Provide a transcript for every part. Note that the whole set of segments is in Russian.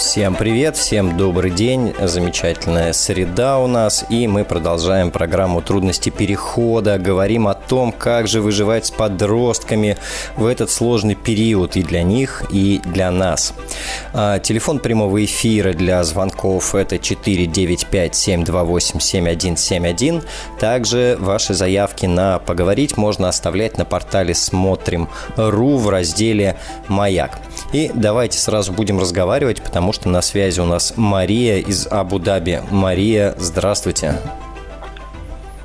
Всем привет, всем добрый день. Замечательная среда у нас, и мы продолжаем программу «Трудности перехода». Говорим о том, как же выживать с подростками в этот сложный период и для них, и для нас. А, телефон прямого эфира для звонков – это 495-728-7171. Также ваши заявки на «Поговорить» можно оставлять на портале «Смотрим.ру» в разделе «Маяк». И давайте сразу будем разговаривать, потому потому что на связи у нас Мария из Абу-Даби. Мария, здравствуйте.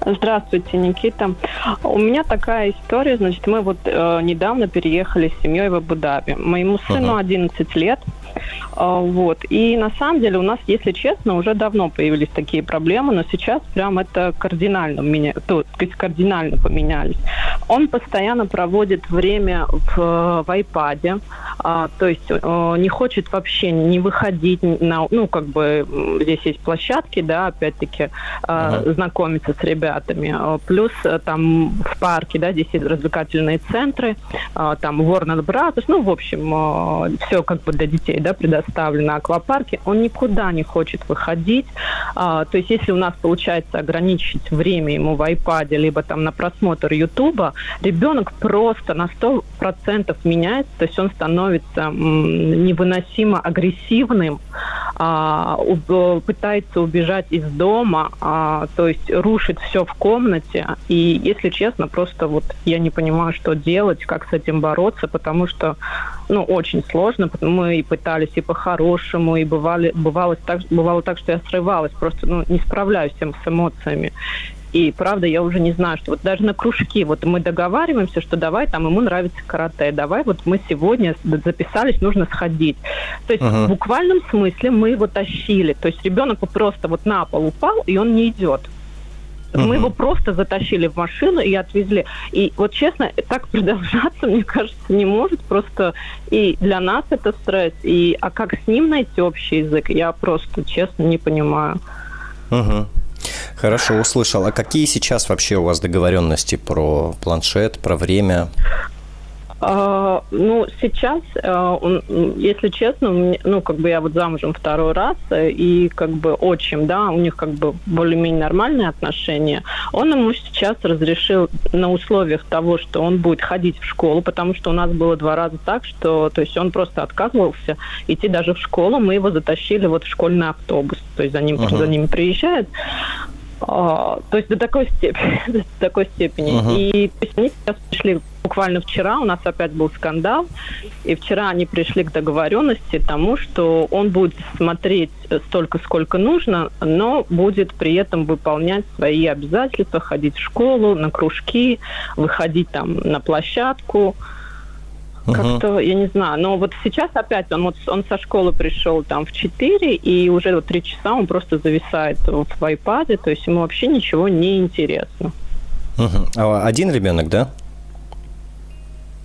Здравствуйте, Никита. У меня такая история, значит, мы вот э, недавно переехали с семьей в Абу-Даби. Моему сыну uh-huh. 11 лет, вот. И на самом деле у нас, если честно, уже давно появились такие проблемы, но сейчас прям это кардинально, меня, то, то есть кардинально поменялись. Он постоянно проводит время в, в iPad, а, то есть а, не хочет вообще не выходить на, ну, как бы здесь есть площадки, да, опять-таки а, uh-huh. знакомиться с ребятами. А, плюс а, там в парке, да, здесь есть развлекательные центры, а, там Warner Brothers, ну, в общем, а, все как бы для детей, да, предоставлено аквапарке, он никуда не хочет выходить. А, то есть если у нас получается ограничить время ему в iPad, либо там на просмотр Ютуба, ребенок просто на 100% меняется, то есть он становится невыносимо агрессивным, а, уб, пытается убежать из дома, а, то есть рушит все в комнате. И, если честно, просто вот я не понимаю, что делать, как с этим бороться, потому что, ну, очень сложно. Мы и пытались и по-хорошему, и бывали, бывало, так, бывало так, что я срывалась, просто ну, не справляюсь с эмоциями. И правда, я уже не знаю, что вот даже на кружки, вот мы договариваемся, что давай, там ему нравится карате, давай, вот мы сегодня записались, нужно сходить. То есть uh-huh. в буквальном смысле мы его тащили. То есть ребенок просто вот на пол упал, и он не идет. Uh-huh. Мы его просто затащили в машину и отвезли. И вот честно, так продолжаться, мне кажется, не может. Просто и для нас это стресс. И а как с ним найти общий язык, я просто честно не понимаю. Uh-huh. Хорошо, услышал. А какие сейчас вообще у вас договоренности про планшет, про время? Uh, ну, сейчас, uh, если честно, ну, как бы я вот замужем второй раз, и как бы отчим, да, у них как бы более-менее нормальные отношения, он ему сейчас разрешил на условиях того, что он будет ходить в школу, потому что у нас было два раза так, что, то есть он просто отказывался идти даже в школу, мы его затащили вот в школьный автобус, то есть за ним, uh-huh. за ним приезжает, а, то есть до такой степени. до такой степени. Uh-huh. И то есть, они сейчас пришли буквально вчера, у нас опять был скандал, и вчера они пришли к договоренности тому, что он будет смотреть столько, сколько нужно, но будет при этом выполнять свои обязательства, ходить в школу, на кружки, выходить там на площадку, как-то, я не знаю. Но вот сейчас опять он вот он со школы пришел там в 4, и уже вот 3 часа он просто зависает вот в iPad, то есть ему вообще ничего не интересно. Угу. А один ребенок, да?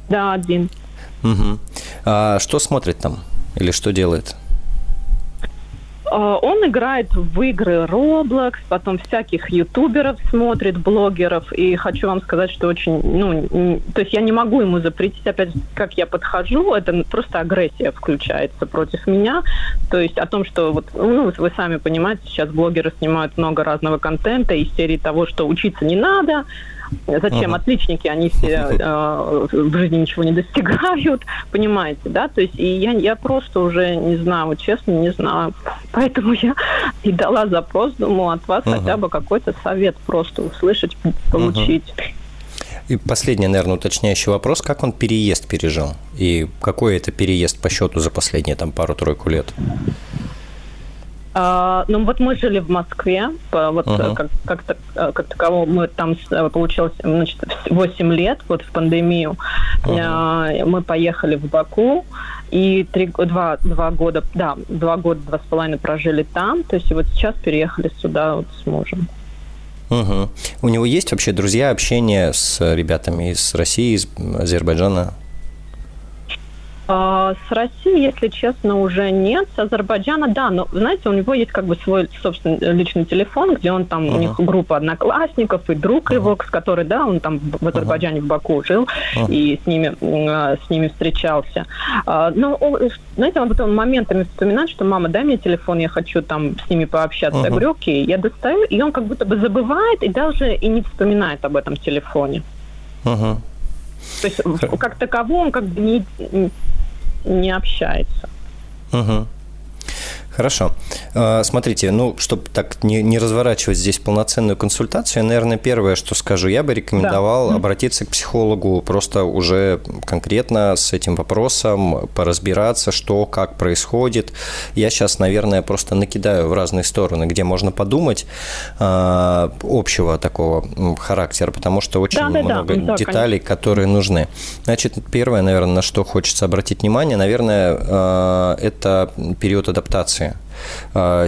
Да, один. Угу. А что смотрит там? Или что делает? А, он играет в игры Roblox, потом всяких ютуберов смотрит, блогеров. И хочу вам сказать, что очень, ну, то есть я не могу ему запретить, опять, как я подхожу, это просто агрессия включается против меня. То есть о том, что вот, ну, вы сами понимаете, сейчас блогеры снимают много разного контента из серии того, что учиться не надо, Зачем? Uh-huh. Отличники, они все э, в жизни ничего не достигают, понимаете, да? То есть и я, я просто уже не знаю, вот честно не знаю. Поэтому я и дала запрос, думала от вас uh-huh. хотя бы какой-то совет просто услышать, получить. Uh-huh. И последний, наверное, уточняющий вопрос. Как он переезд пережил? И какой это переезд по счету за последние там пару-тройку лет? А, ну вот мы жили в Москве, вот uh-huh. как, как, как, как таково мы там получилось значит, 8 лет вот в пандемию. Uh-huh. Мы поехали в Баку и три, два, два года, да, два года, два с половиной прожили там. То есть вот сейчас переехали сюда вот с мужем. Угу. У него есть вообще друзья, общение с ребятами из России, из Азербайджана? А, с России, если честно, уже нет. С Азербайджана, да, но, знаете, у него есть как бы свой собственный личный телефон, где он там, uh-huh. у них группа одноклассников и друг uh-huh. его, с которой, да, он там в Азербайджане, uh-huh. в Баку жил uh-huh. и с ними, с ними встречался. А, но, знаете, он потом моментами вспоминает, что мама, дай мне телефон, я хочу там с ними пообщаться. Uh-huh. Я говорю, окей, я достаю, и он как будто бы забывает и даже и не вспоминает об этом телефоне. Uh-huh. То есть как таковом он как бы не, не общается. Угу. Хорошо. А, смотрите, ну, чтобы так не, не разворачивать здесь полноценную консультацию, наверное, первое, что скажу, я бы рекомендовал да. обратиться к психологу просто уже конкретно с этим вопросом, поразбираться, что, как происходит. Я сейчас, наверное, просто накидаю в разные стороны, где можно подумать э, общего такого характера, потому что очень да, много да, деталей, да, которые нужны. Значит, первое, наверное, на что хочется обратить внимание, наверное, э, это период адаптации Э,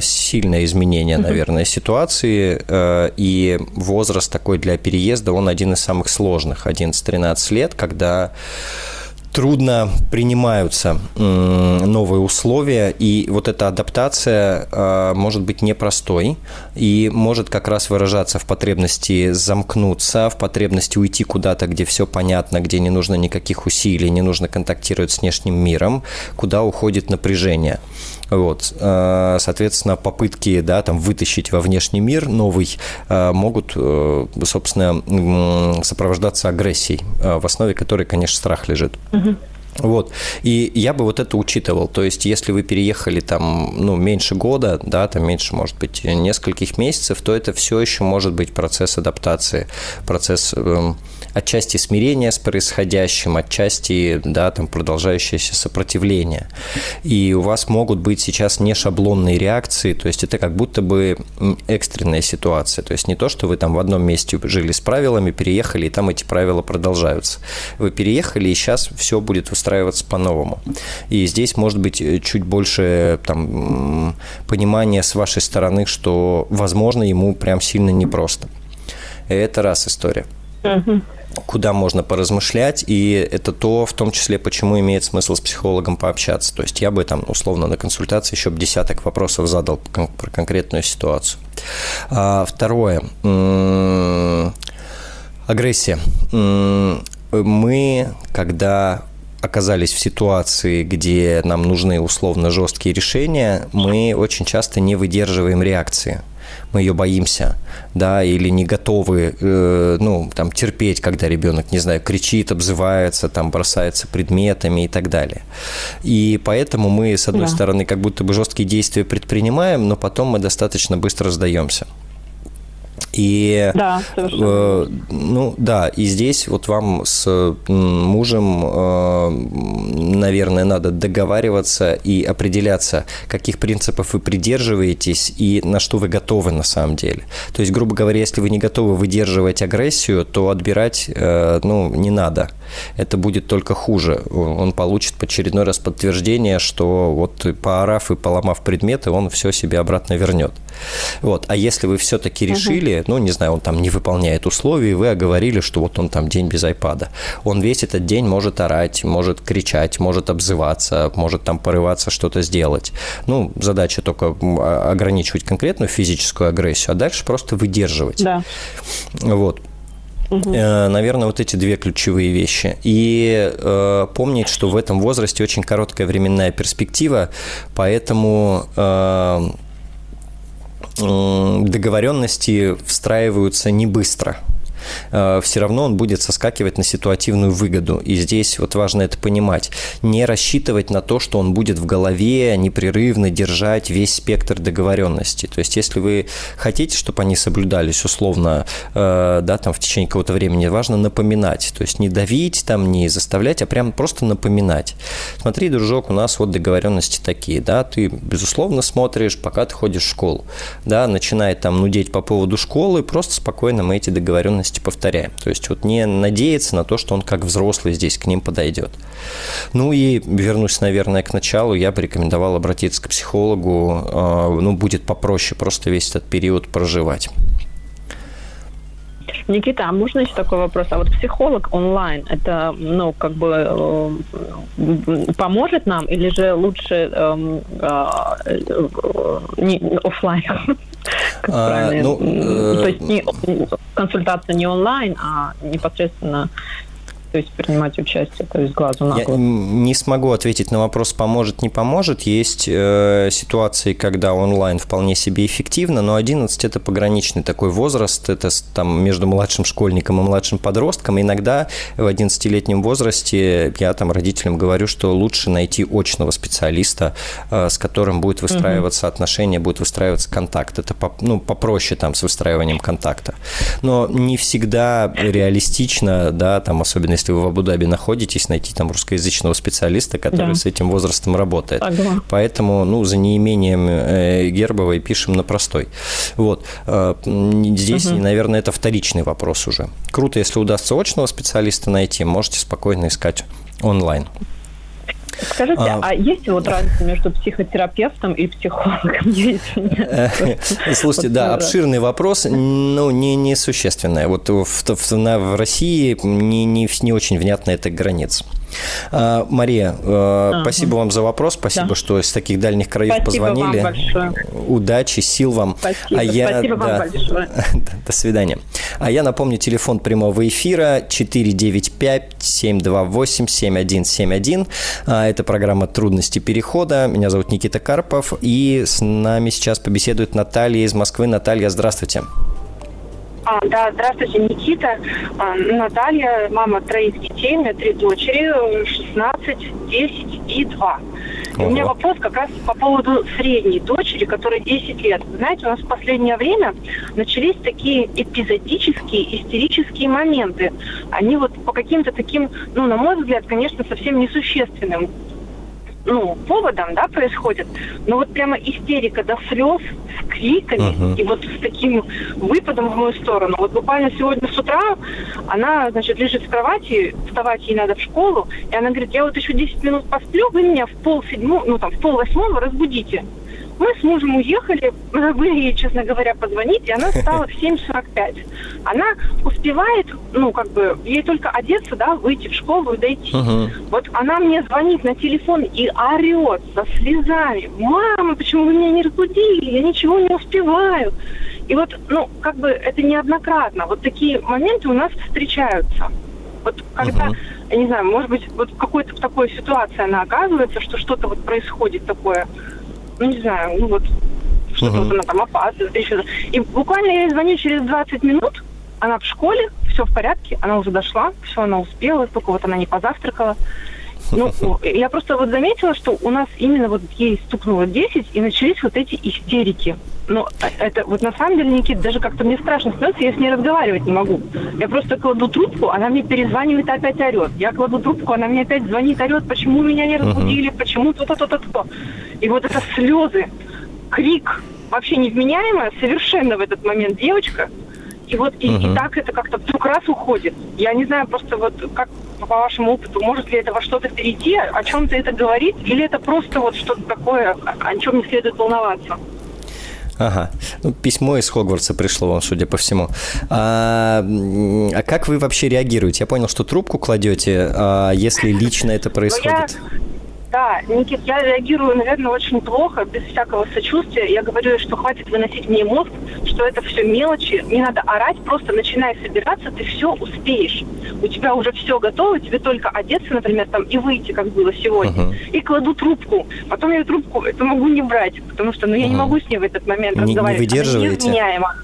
сильное изменение, наверное, ситуации, э, и возраст такой для переезда, он один из самых сложных, 11-13 лет, когда трудно принимаются новые условия, и вот эта адаптация э, может быть непростой и может как раз выражаться в потребности замкнуться, в потребности уйти куда-то, где все понятно, где не нужно никаких усилий, не нужно контактировать с внешним миром, куда уходит напряжение. Вот. Э, соответственно, попытки да, там, вытащить во внешний мир новый э, могут, э, собственно, сопровождаться агрессией, в основе которой, конечно, страх лежит. Угу. Вот. И я бы вот это учитывал. То есть, если вы переехали там, ну, меньше года, да, там меньше, может быть, нескольких месяцев, то это все еще может быть процесс адаптации, процесс э, отчасти смирения с происходящим, отчасти, да, там продолжающееся сопротивление. И у вас могут быть сейчас не шаблонные реакции, то есть это как будто бы экстренная ситуация. То есть не то, что вы там в одном месте жили с правилами, переехали, и там эти правила продолжаются. Вы переехали, и сейчас все будет устраиваться по-новому. И здесь может быть э, чуть больше там, понимания с вашей стороны, что, возможно, ему прям сильно непросто. Это раз история. куда можно поразмышлять, и это то, в том числе, почему имеет смысл с психологом пообщаться. То есть я бы там, условно, на консультации еще бы десяток вопросов задал про конкретную ситуацию. А, второе. Агрессия. Мы, когда оказались в ситуации, где нам нужны условно жесткие решения, мы очень часто не выдерживаем реакции. Мы ее боимся, да, или не готовы, э, ну, там, терпеть, когда ребенок, не знаю, кричит, обзывается, там, бросается предметами и так далее. И поэтому мы, с одной да. стороны, как будто бы жесткие действия предпринимаем, но потом мы достаточно быстро сдаемся. И, да, э, ну да, и здесь вот вам с мужем, э, наверное, надо договариваться и определяться, каких принципов вы придерживаетесь и на что вы готовы на самом деле. То есть, грубо говоря, если вы не готовы выдерживать агрессию, то отбирать, э, ну, не надо. Это будет только хуже. Он получит очередной раз подтверждение, что вот поорав и поломав предметы, он все себе обратно вернет. Вот. А если вы все-таки решили, ну, не знаю, он там не выполняет условий, вы оговорили, что вот он там день без айпада. Он весь этот день может орать, может кричать, может обзываться, может там порываться что-то сделать. Ну, задача только а, ограничивать конкретную физическую агрессию, а дальше просто выдерживать. Да. Вот. Угу. Наверное, вот эти две ключевые вещи. И э, помнить, что в этом возрасте очень короткая временная перспектива, поэтому э, договоренности встраиваются не быстро. Э, все равно он будет соскакивать на ситуативную выгоду. И здесь вот важно это понимать. Не рассчитывать на то, что он будет в голове непрерывно держать весь спектр договоренности. То есть, если вы хотите, чтобы они соблюдались условно, э, да, там в течение какого-то времени, важно напоминать. То есть, не давить, там, не заставлять, а прям просто напоминать. Смотри, дружок, у нас вот договоренности такие, да, ты, безусловно, смотришь, пока ты ходишь в школу, да, начинает там нудеть по поводу школы, просто спокойно мы эти договоренности возможности повторяем. То есть вот не надеяться на то, что он как взрослый здесь к ним подойдет. Ну и вернусь, наверное, к началу, я бы рекомендовал обратиться к психологу, а, ну, будет попроще просто весь этот период проживать. Никита, а можно еще такой вопрос? А вот психолог онлайн, это, ну, как бы э, поможет нам или же лучше э, э, не, офлайн? А, ну, э... То есть не, консультация не онлайн, а непосредственно то есть принимать участие, то есть глазу на глаз. Я не смогу ответить на вопрос, поможет, не поможет. Есть э, ситуации, когда онлайн вполне себе эффективно, но 11 – это пограничный такой возраст, это там между младшим школьником и младшим подростком. Иногда в 11-летнем возрасте я там родителям говорю, что лучше найти очного специалиста, э, с которым будет выстраиваться угу. отношения, будет выстраиваться контакт. Это по, ну, попроще там с выстраиванием контакта. Но не всегда реалистично, да, там особенно если вы в Абу-Даби находитесь, найти там русскоязычного специалиста, который да. с этим возрастом работает. Ага. Поэтому, ну, за неимением э, Гербовой пишем на простой. Вот. Э, здесь, угу. наверное, это вторичный вопрос уже. Круто, если удастся очного специалиста найти, можете спокойно искать онлайн. Скажите, а, а есть вот разница между психотерапевтом и психологом? Слушайте, да, обширный вопрос, но не несущественный. Вот в, в, в России не, не, не очень внятна эта граница. А, Мария, а, спасибо вам за вопрос, спасибо, да. что из таких дальних краев спасибо позвонили. Вам большое. Удачи, сил вам. Спасибо, а я, спасибо да, вам большое. До свидания. А я напомню, телефон прямого эфира 495-728-7171. А, это программа «Трудности перехода». Меня зовут Никита Карпов, и с нами сейчас побеседует Наталья из Москвы. Наталья, здравствуйте. А, да, здравствуйте, Никита. А, Наталья, мама троих детей, у меня три дочери, 16, 10 и 2. Ого. У меня вопрос как раз по поводу средней дочери, которой 10 лет. Знаете, у нас в последнее время начались такие эпизодические, истерические моменты. Они вот по каким-то таким, ну, на мой взгляд, конечно, совсем несущественным ну, поводом, да, происходит, но вот прямо истерика до слез, с криками uh-huh. и вот с таким выпадом в мою сторону. Вот буквально сегодня с утра она, значит, лежит в кровати, вставать ей надо в школу, и она говорит, я вот еще 10 минут посплю, вы меня в пол седьмого, ну там, в пол восьмого разбудите. Мы с мужем уехали, забыли ей, честно говоря, позвонить, и она встала в 7.45. Она успевает, ну, как бы, ей только одеться, да, выйти в школу и дойти. Uh-huh. Вот она мне звонит на телефон и орет со слезами. «Мама, почему вы меня не разбудили? Я ничего не успеваю». И вот, ну, как бы это неоднократно. Вот такие моменты у нас встречаются. Вот когда, uh-huh. я не знаю, может быть, вот в какой-то такой ситуации она оказывается, что что-то вот происходит такое, ну, не знаю, ну вот, что-то uh-huh. вот она там опаздывает, еще. И буквально я ей звоню через 20 минут, она в школе, все в порядке, она уже дошла, все она успела, только вот она не позавтракала. Ну, я просто вот заметила, что у нас именно вот ей стукнуло 10, и начались вот эти истерики. Но это вот на самом деле, Никит, даже как-то мне страшно становится, я с ней разговаривать не могу. Я просто кладу трубку, она мне перезванивает, опять орет. Я кладу трубку, она мне опять звонит, орет, почему меня не разбудили, uh-huh. почему то-то, то-то, то. И вот это слезы, крик, вообще невменяемая совершенно в этот момент девочка. И вот и, uh-huh. и так это как-то вдруг раз уходит. Я не знаю просто вот как по вашему опыту, может ли это во что-то перейти, о чем-то это говорит, или это просто вот что-то такое, о чем не следует волноваться. Ага. Ну, письмо из Хогвартса пришло вам, судя по всему. А, а как вы вообще реагируете? Я понял, что трубку кладете, а если лично это ну, происходит. Я да, Никит, я реагирую, наверное, очень плохо, без всякого сочувствия. Я говорю, что хватит выносить мне мозг, что это все мелочи, не надо орать, просто начинай собираться, ты все успеешь. У тебя уже все готово, тебе только одеться, например, там и выйти, как было сегодня. Uh-huh. И кладу трубку. Потом я трубку это могу не брать, потому что ну, я uh-huh. не могу с ней в этот момент не, разговаривать. Не выдерживаете? Она невменяема.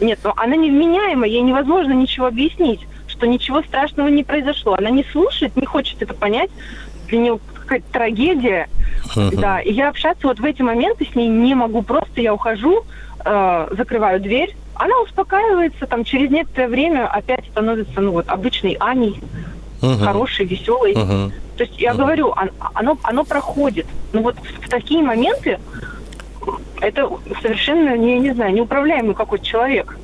Нет, ну она невменяема, ей невозможно ничего объяснить что ничего страшного не произошло. Она не слушает, не хочет это понять. Для нее какая-то трагедия. Uh-huh. Да, и я общаться вот в эти моменты с ней не могу. Просто я ухожу, э, закрываю дверь, она успокаивается, там через некоторое время опять становится, ну вот, обычной Аней, uh-huh. хорошей, веселой. Uh-huh. То есть я uh-huh. говорю, оно, оно проходит. Но вот в такие моменты это совершенно, я не знаю, неуправляемый какой-то человек.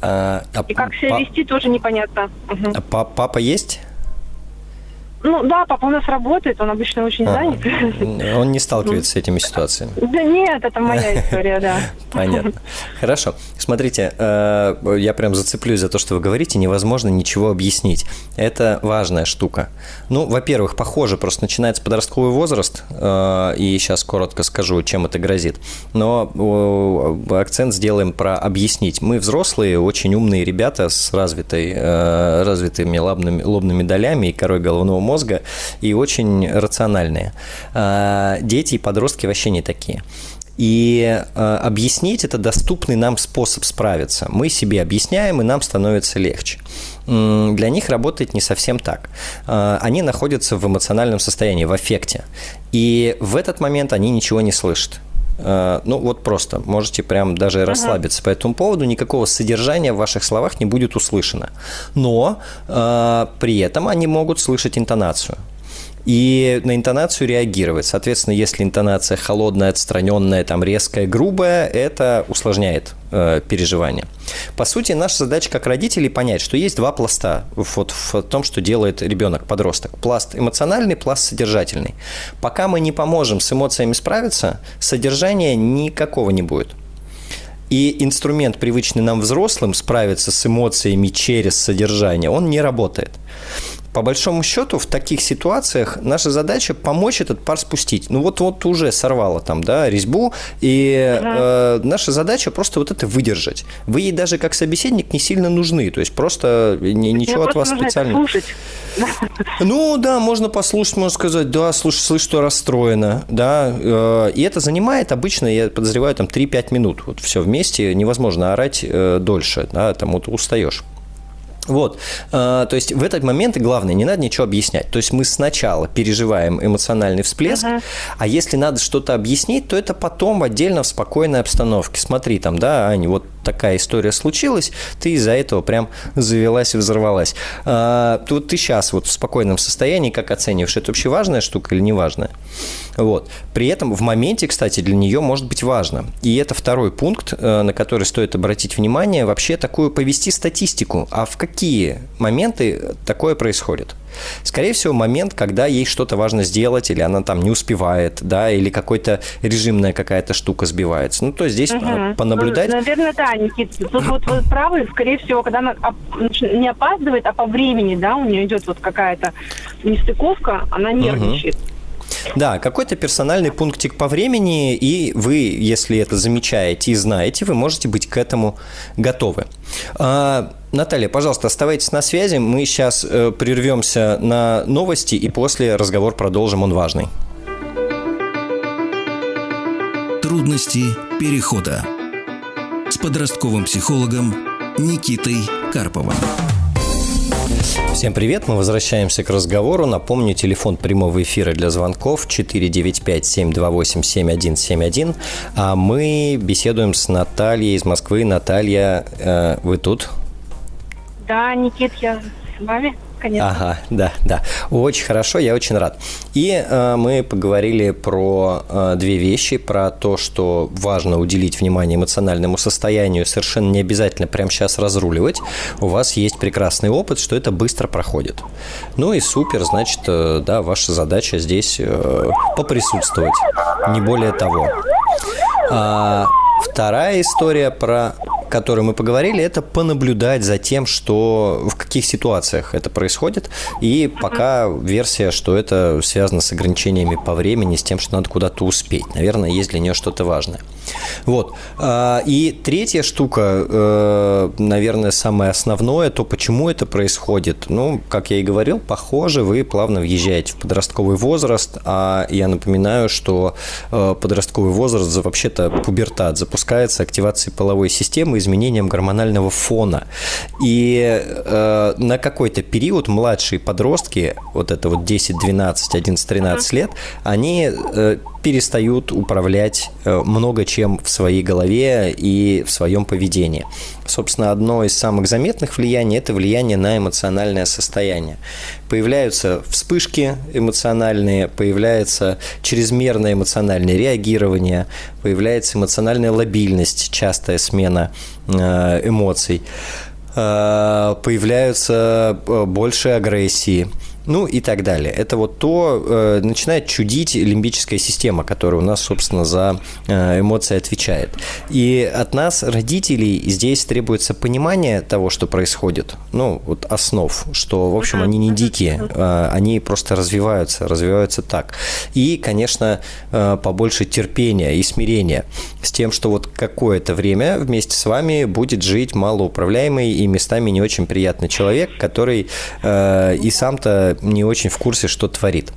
А, а, и как себя вести, тоже непонятно. Угу. А папа есть? Ну да, папа у нас работает, он обычно очень а, занят. Он не сталкивается с этими ситуациями? Да нет, это моя история, да. Понятно. Хорошо. Смотрите, э, я прям зацеплюсь за то, что вы говорите, невозможно ничего объяснить. Это важная штука. Ну, во-первых, похоже, просто начинается подростковый возраст, э, и сейчас коротко скажу, чем это грозит. Но акцент сделаем про объяснить. Мы взрослые, очень умные ребята с развитой, э, развитыми лобными, лобными долями и корой головного мозга, и очень рациональные. Дети и подростки вообще не такие. И э, объяснить это доступный нам способ справиться. Мы себе объясняем, и нам становится легче. Для них работает не совсем так. Э, они находятся в эмоциональном состоянии, в аффекте. И в этот момент они ничего не слышат. Э, ну, вот просто. Можете прям даже расслабиться ага. по этому поводу. Никакого содержания в ваших словах не будет услышано. Но э, при этом они могут слышать интонацию и на интонацию реагировать. Соответственно, если интонация холодная, отстраненная, там резкая, грубая, это усложняет э, переживание. По сути, наша задача как родителей понять, что есть два пласта вот в том, что делает ребенок, подросток. Пласт эмоциональный, пласт содержательный. Пока мы не поможем с эмоциями справиться, содержания никакого не будет. И инструмент, привычный нам взрослым, справиться с эмоциями через содержание, он не работает по большому счету, в таких ситуациях наша задача помочь этот пар спустить. Ну вот, вот уже сорвала там, да, резьбу, и ага. э, наша задача просто вот это выдержать. Вы ей даже как собеседник не сильно нужны, то есть просто ни, ничего от вас специально. Слушать. Ну да, можно послушать, можно сказать, да, слушай, слышь, что расстроена, да, э, и это занимает обычно, я подозреваю, там 3-5 минут, вот все вместе, невозможно орать э, дольше, да, там вот устаешь. Вот, а, то есть в этот момент главное, не надо ничего объяснять. То есть мы сначала переживаем эмоциональный всплеск, uh-huh. а если надо что-то объяснить, то это потом отдельно в спокойной обстановке. Смотри, там, да, Аня, вот такая история случилась, ты из-за этого прям завелась и взорвалась. А, тут ты сейчас вот в спокойном состоянии, как оцениваешь, это вообще важная штука или не важная? Вот. При этом в моменте, кстати, для нее может быть важно. И это второй пункт, э, на который стоит обратить внимание, вообще такую повести статистику. А в какие моменты такое происходит? Скорее всего, момент, когда ей что-то важно сделать, или она там не успевает, да, или какой-то режимная какая-то штука сбивается. Ну, то здесь угу. понаблюдать... Ну, наверное, да, Никита. Тут вот вы правы, скорее всего, когда она не опаздывает, а по времени, да, у нее идет вот какая-то нестыковка, она нервничает. Угу. Да, какой-то персональный пунктик по времени, и вы, если это замечаете и знаете, вы можете быть к этому готовы. А, Наталья, пожалуйста, оставайтесь на связи. Мы сейчас э, прервемся на новости, и после разговор продолжим, он важный. Трудности перехода с подростковым психологом Никитой Карповым. Всем привет, мы возвращаемся к разговору. Напомню, телефон прямого эфира для звонков 495-728-7171. А мы беседуем с Натальей из Москвы. Наталья, э, вы тут? Да, Никит, я с вами конечно. Ага, да, да. Очень хорошо, я очень рад. И э, мы поговорили про э, две вещи, про то, что важно уделить внимание эмоциональному состоянию, совершенно не обязательно прямо сейчас разруливать. У вас есть прекрасный опыт, что это быстро проходит. Ну и супер, значит, э, да, ваша задача здесь э, поприсутствовать, не более того. А, вторая история про которой мы поговорили, это понаблюдать за тем, что в каких ситуациях это происходит. И пока версия, что это связано с ограничениями по времени, с тем, что надо куда-то успеть. Наверное, есть для нее что-то важное. Вот. А, и третья штука, э, наверное, самое основное, то почему это происходит. Ну, как я и говорил, похоже, вы плавно въезжаете в подростковый возраст, а я напоминаю, что э, подростковый возраст, вообще-то пубертат, запускается активацией половой системы изменением гормонального фона. И э, на какой-то период младшие подростки, вот это вот 10, 12, 11, 13 лет, они э, перестают управлять э, много чем в своей голове и в своем поведении. Собственно, одно из самых заметных влияний – это влияние на эмоциональное состояние. Появляются вспышки эмоциональные, появляется чрезмерное эмоциональное реагирование, появляется эмоциональная лобильность, частая смена эмоций, э, появляются больше агрессии – ну и так далее. Это вот то, э, начинает чудить лимбическая система, которая у нас, собственно, за э, эмоции отвечает. И от нас, родителей, здесь требуется понимание того, что происходит, ну, вот основ, что, в общем, они не дикие, э, они просто развиваются, развиваются так. И, конечно, э, побольше терпения и смирения с тем, что вот какое-то время вместе с вами будет жить малоуправляемый и местами не очень приятный человек, который э, и сам-то не очень в курсе, что творит.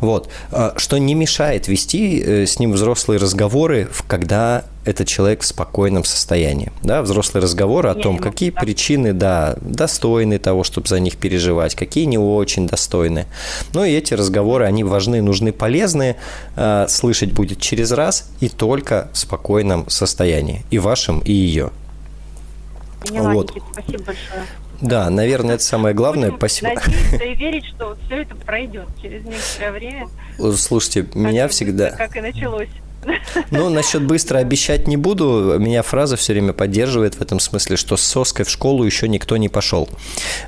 Вот. А, что не мешает вести э, с ним взрослые разговоры, когда этот человек в спокойном состоянии. Да, взрослые разговоры о том, какие причины, да, достойны того, чтобы за них переживать, какие не очень достойны. Ну и эти разговоры, они важны, нужны, полезны. Слышать будет через раз и только в спокойном состоянии. И вашем, и ее. Поняла, вот. Никита, спасибо большое. Да, наверное, это самое главное. Будем Спасибо. Надеяться и верить, что все это пройдет через некоторое время. Слушайте, меня всегда... Как и началось. Ну, насчет быстро обещать не буду. Меня фраза все время поддерживает в этом смысле, что с соской в школу еще никто не пошел.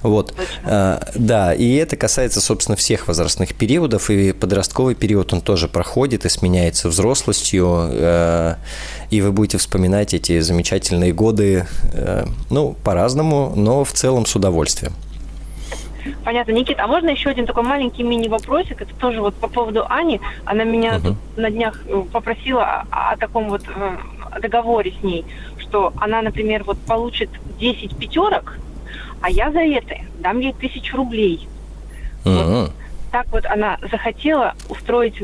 Вот. А, да, и это касается, собственно, всех возрастных периодов, и подростковый период он тоже проходит и сменяется взрослостью, э, и вы будете вспоминать эти замечательные годы, э, ну, по-разному, но в целом с удовольствием. Понятно. Никита, а можно еще один такой маленький мини-вопросик? Это тоже вот по поводу Ани. Она меня uh-huh. на днях э, попросила о, о таком вот э, договоре с ней, что она, например, вот получит 10 пятерок, а я за это дам ей тысячу рублей. Uh-huh. Вот так вот она захотела устроить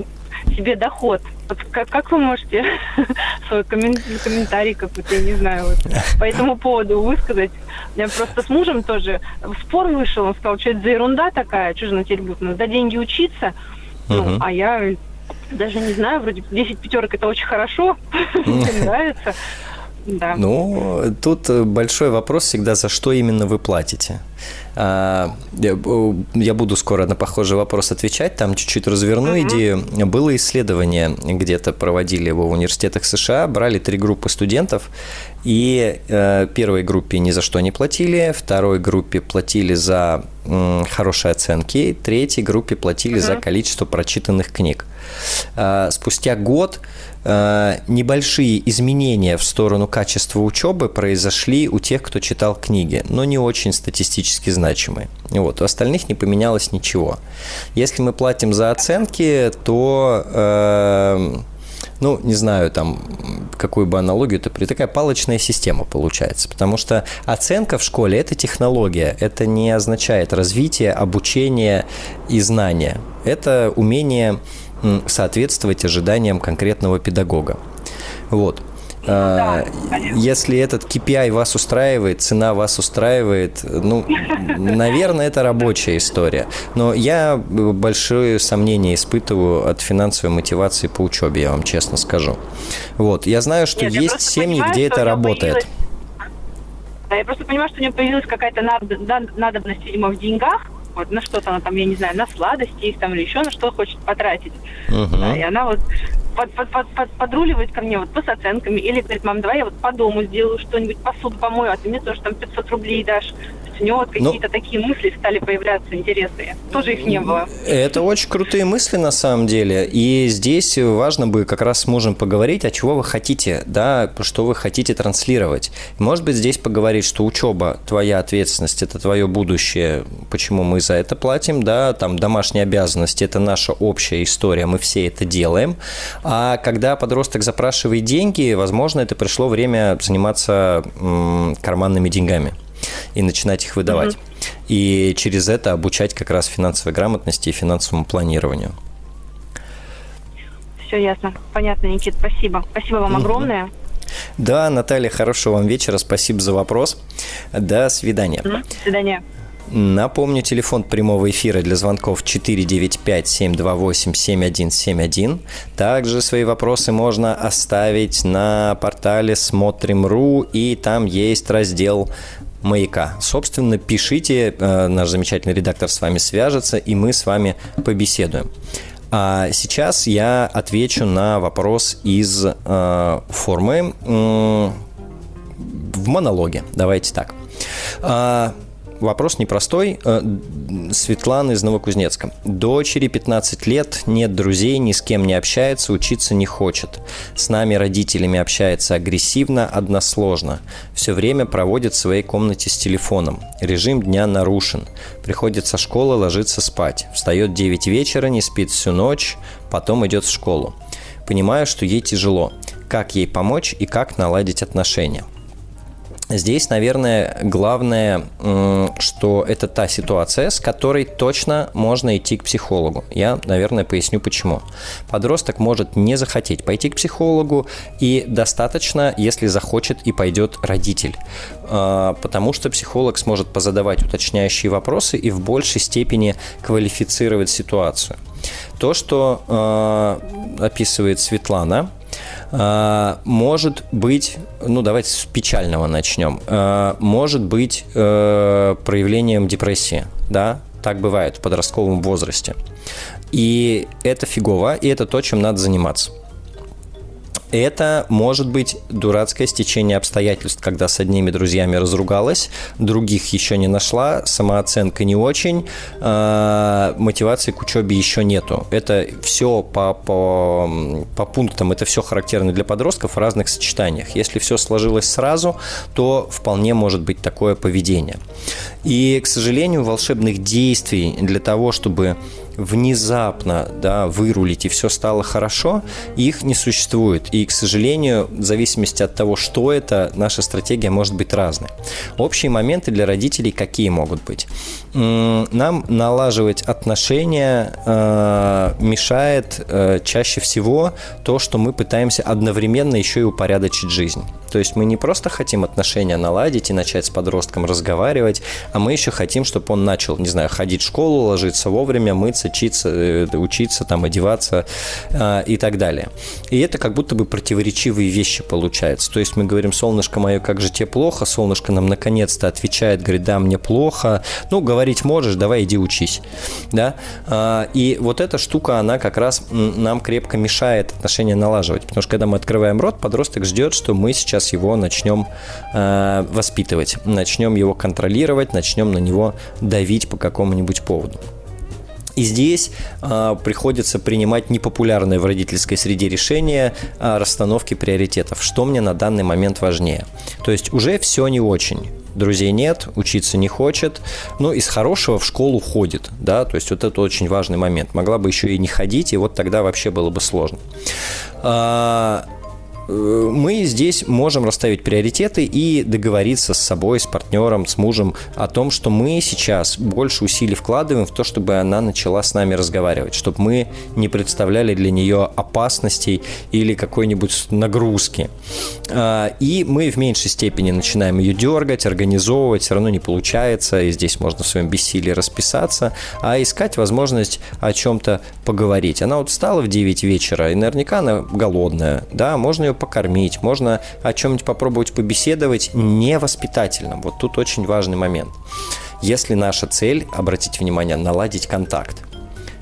себе доход. Вот как, как вы можете свой комментарий какой-то, я не знаю, вот, по этому поводу высказать? У меня просто с мужем тоже в спор вышел, он сказал, что это за ерунда такая, что же на теперь будет, за деньги учиться, ну, а я даже не знаю, вроде 10 пятерок это очень хорошо, мне нравится. Да. Ну, тут большой вопрос всегда, за что именно вы платите. А, я буду скоро на похожий вопрос отвечать, там чуть-чуть разверну uh-huh. идею. Было исследование, где-то проводили его в университетах США, брали три группы студентов, и э, первой группе ни за что не платили, второй группе платили за хорошие оценки, третьей группе платили uh-huh. за количество прочитанных книг. Э, спустя год э, небольшие изменения в сторону качества учебы произошли у тех, кто читал книги, но не очень статистически значимые. Вот, у остальных не поменялось ничего. Если мы платим за оценки, то э, ну, не знаю, там, какую бы аналогию это при такая палочная система получается, потому что оценка в школе – это технология, это не означает развитие, обучение и знания. Это умение соответствовать ожиданиям конкретного педагога. Вот. А, если этот KPI вас устраивает, цена вас устраивает, ну, наверное, это рабочая история. Но я большое сомнение испытываю от финансовой мотивации по учебе, я вам честно скажу. Вот. Я знаю, что Нет, есть семьи, понимаю, где это работает. Да, я просто понимаю, что у нее появилась какая-то надобность, видимо, в деньгах, вот на что-то она там, я не знаю, на сладости их там или еще на что хочет потратить. Uh-huh. Да, и она вот под, под, под, под, подруливает ко мне вот по с оценками. Или говорит, мам, давай я вот по дому сделаю что-нибудь, посуду помою, а ты мне тоже там 500 рублей дашь у него вот какие-то ну, такие мысли стали появляться интересные. Тоже их не было. Это очень крутые мысли на самом деле. И здесь важно бы как раз с мужем поговорить, а чего вы хотите, да, что вы хотите транслировать. Может быть, здесь поговорить, что учеба твоя ответственность, это твое будущее, почему мы за это платим, да, там домашние обязанности, это наша общая история, мы все это делаем. А когда подросток запрашивает деньги, возможно, это пришло время заниматься м, карманными деньгами и начинать их выдавать. Угу. И через это обучать как раз финансовой грамотности и финансовому планированию. Все ясно. Понятно, Никит, спасибо. Спасибо вам угу. огромное. Да, Наталья, хорошего вам вечера. Спасибо за вопрос. До свидания. До свидания. Напомню, телефон прямого эфира для звонков 495-728-7171. Также свои вопросы можно оставить на портале смотрим.ру, и там есть раздел маяка. Собственно, пишите, э, наш замечательный редактор с вами свяжется, и мы с вами побеседуем. А сейчас я отвечу на вопрос из э, формы э, в монологе. Давайте так. Вопрос непростой. Э, Светлана из Новокузнецка. Дочери 15 лет, нет друзей, ни с кем не общается, учиться не хочет. С нами, родителями, общается агрессивно, односложно. Все время проводит в своей комнате с телефоном. Режим дня нарушен. Приходит со школы, ложится спать. Встает 9 вечера, не спит всю ночь, потом идет в школу. Понимаю, что ей тяжело. Как ей помочь и как наладить отношения? Здесь, наверное, главное, что это та ситуация, с которой точно можно идти к психологу. Я, наверное, поясню почему. Подросток может не захотеть пойти к психологу, и достаточно, если захочет и пойдет родитель. А, потому что психолог сможет позадавать уточняющие вопросы и в большей степени квалифицировать ситуацию. То, что э, описывает Светлана, а, может быть, ну давайте с печального начнем, а, может быть э, проявлением депрессии, да, так бывает в подростковом возрасте. И это фигово, и это то, чем надо заниматься. Это может быть дурацкое стечение обстоятельств, когда с одними друзьями разругалась, других еще не нашла, самооценка не очень, э, мотивации к учебе еще нету. Это все по, по, по пунктам, это все характерно для подростков в разных сочетаниях. Если все сложилось сразу, то вполне может быть такое поведение. И, к сожалению, волшебных действий для того, чтобы внезапно да, вырулить и все стало хорошо, их не существует. И, к сожалению, в зависимости от того, что это, наша стратегия может быть разной. Общие моменты для родителей какие могут быть? Нам налаживать отношения э, мешает э, чаще всего то, что мы пытаемся одновременно еще и упорядочить жизнь. То есть мы не просто хотим отношения наладить и начать с подростком разговаривать, а мы еще хотим, чтобы он начал, не знаю, ходить в школу, ложиться вовремя, мыться, читься, э, учиться, там, одеваться э, и так далее. И это как будто бы противоречивые вещи получаются. То есть мы говорим, солнышко мое, как же тебе плохо, солнышко нам наконец-то отвечает, говорит, да, мне плохо, ну, говорить можешь, давай иди учись, да, а, и вот эта штука, она как раз нам крепко мешает отношения налаживать, потому что когда мы открываем рот, подросток ждет, что мы сейчас его начнем э, воспитывать, начнем его контролировать, начнем на него давить по какому-нибудь поводу. И здесь э, приходится принимать непопулярное в родительской среде решение о расстановке приоритетов. Что мне на данный момент важнее? То есть уже все не очень. Друзей нет, учиться не хочет, но из хорошего в школу ходит, да, то есть вот это очень важный момент. Могла бы еще и не ходить, и вот тогда вообще было бы сложно. А, Э, мы здесь можем расставить приоритеты и договориться с собой, с партнером, с мужем о том, что мы сейчас больше усилий вкладываем в то, чтобы она начала с нами разговаривать, чтобы мы не представляли для нее опасностей или какой-нибудь нагрузки. А, и мы в меньшей степени начинаем ее дергать, организовывать, все равно не получается, и здесь можно в своем бессилии расписаться, а искать возможность о чем-то поговорить. Она вот встала в 9 вечера, и наверняка она голодная, да, можно ее покормить, можно о чем-нибудь попробовать побеседовать невоспитательно. Вот тут очень важный момент. Если наша цель, обратите внимание, наладить контакт,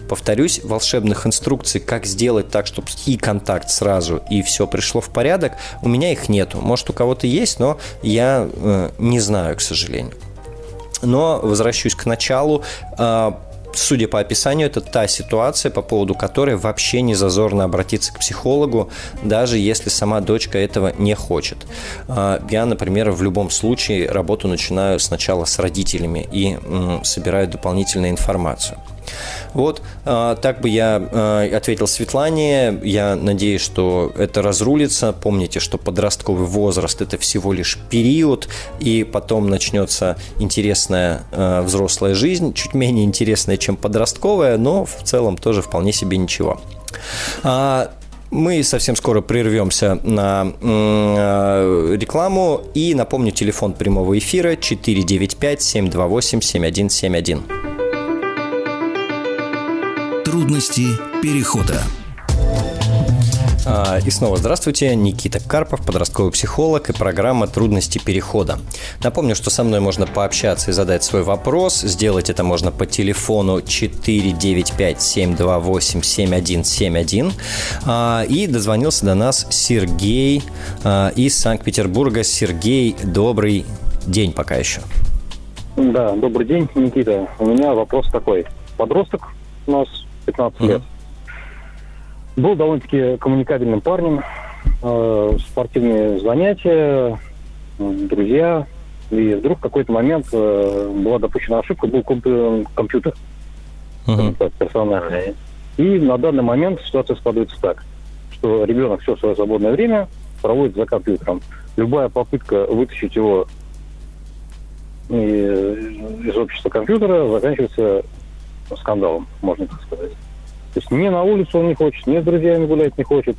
Повторюсь, волшебных инструкций, как сделать так, чтобы и контакт сразу, и все пришло в порядок, у меня их нету. Может, у кого-то есть, но я э, не знаю, к сожалению. Но возвращусь к началу. Э, судя по описанию, это та ситуация, по поводу которой вообще не зазорно обратиться к психологу, даже если сама дочка этого не хочет. А, я, например, в любом случае работу начинаю сначала с родителями и собираю дополнительную информацию. Вот, э, так бы я э, ответил Светлане. Я надеюсь, что это разрулится. Помните, что подростковый возраст – это всего лишь период, и потом начнется интересная э, взрослая жизнь, чуть менее интересная, чем подростковая, но в целом тоже вполне себе ничего. А, мы совсем скоро прервемся на рекламу. И напомню, телефон прямого эфира 495 728 7171. Трудности перехода. А, и снова здравствуйте, Никита Карпов, подростковый психолог и программа «Трудности перехода». Напомню, что со мной можно пообщаться и задать свой вопрос. Сделать это можно по телефону 495-728-7171. А, и дозвонился до нас Сергей а, из Санкт-Петербурга. Сергей, добрый день пока еще. Да, добрый день, Никита. У меня вопрос такой. Подросток у нас 15 лет. Был довольно-таки коммуникабельным парнем. Э, спортивные занятия, друзья. И вдруг в какой-то момент э, была допущена ошибка, был компьютер uh-huh. персональный. И на данный момент ситуация складывается так, что ребенок все свое свободное время проводит за компьютером. Любая попытка вытащить его из общества компьютера заканчивается скандалом, можно так сказать. То есть ни на улицу он не хочет, ни с друзьями гулять не хочет,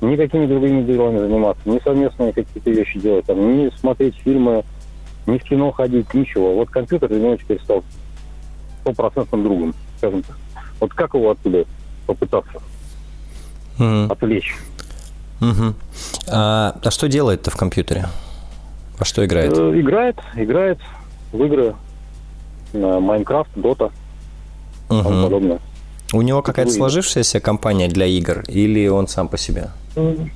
никакими другими делами заниматься, ни совместные какие-то вещи делать, там, ни смотреть фильмы, ни в кино ходить, ничего. Вот компьютер для него теперь стал стопроцентным другом, скажем так. Вот как его оттуда попытаться mm-hmm. отвлечь? Mm-hmm. А, а что делает-то в компьютере? Во что играет? Э, играет, играет в игры Майнкрафт, Дота, угу. тому подобное. У него какая-то сложившаяся компания для игр или он сам по себе?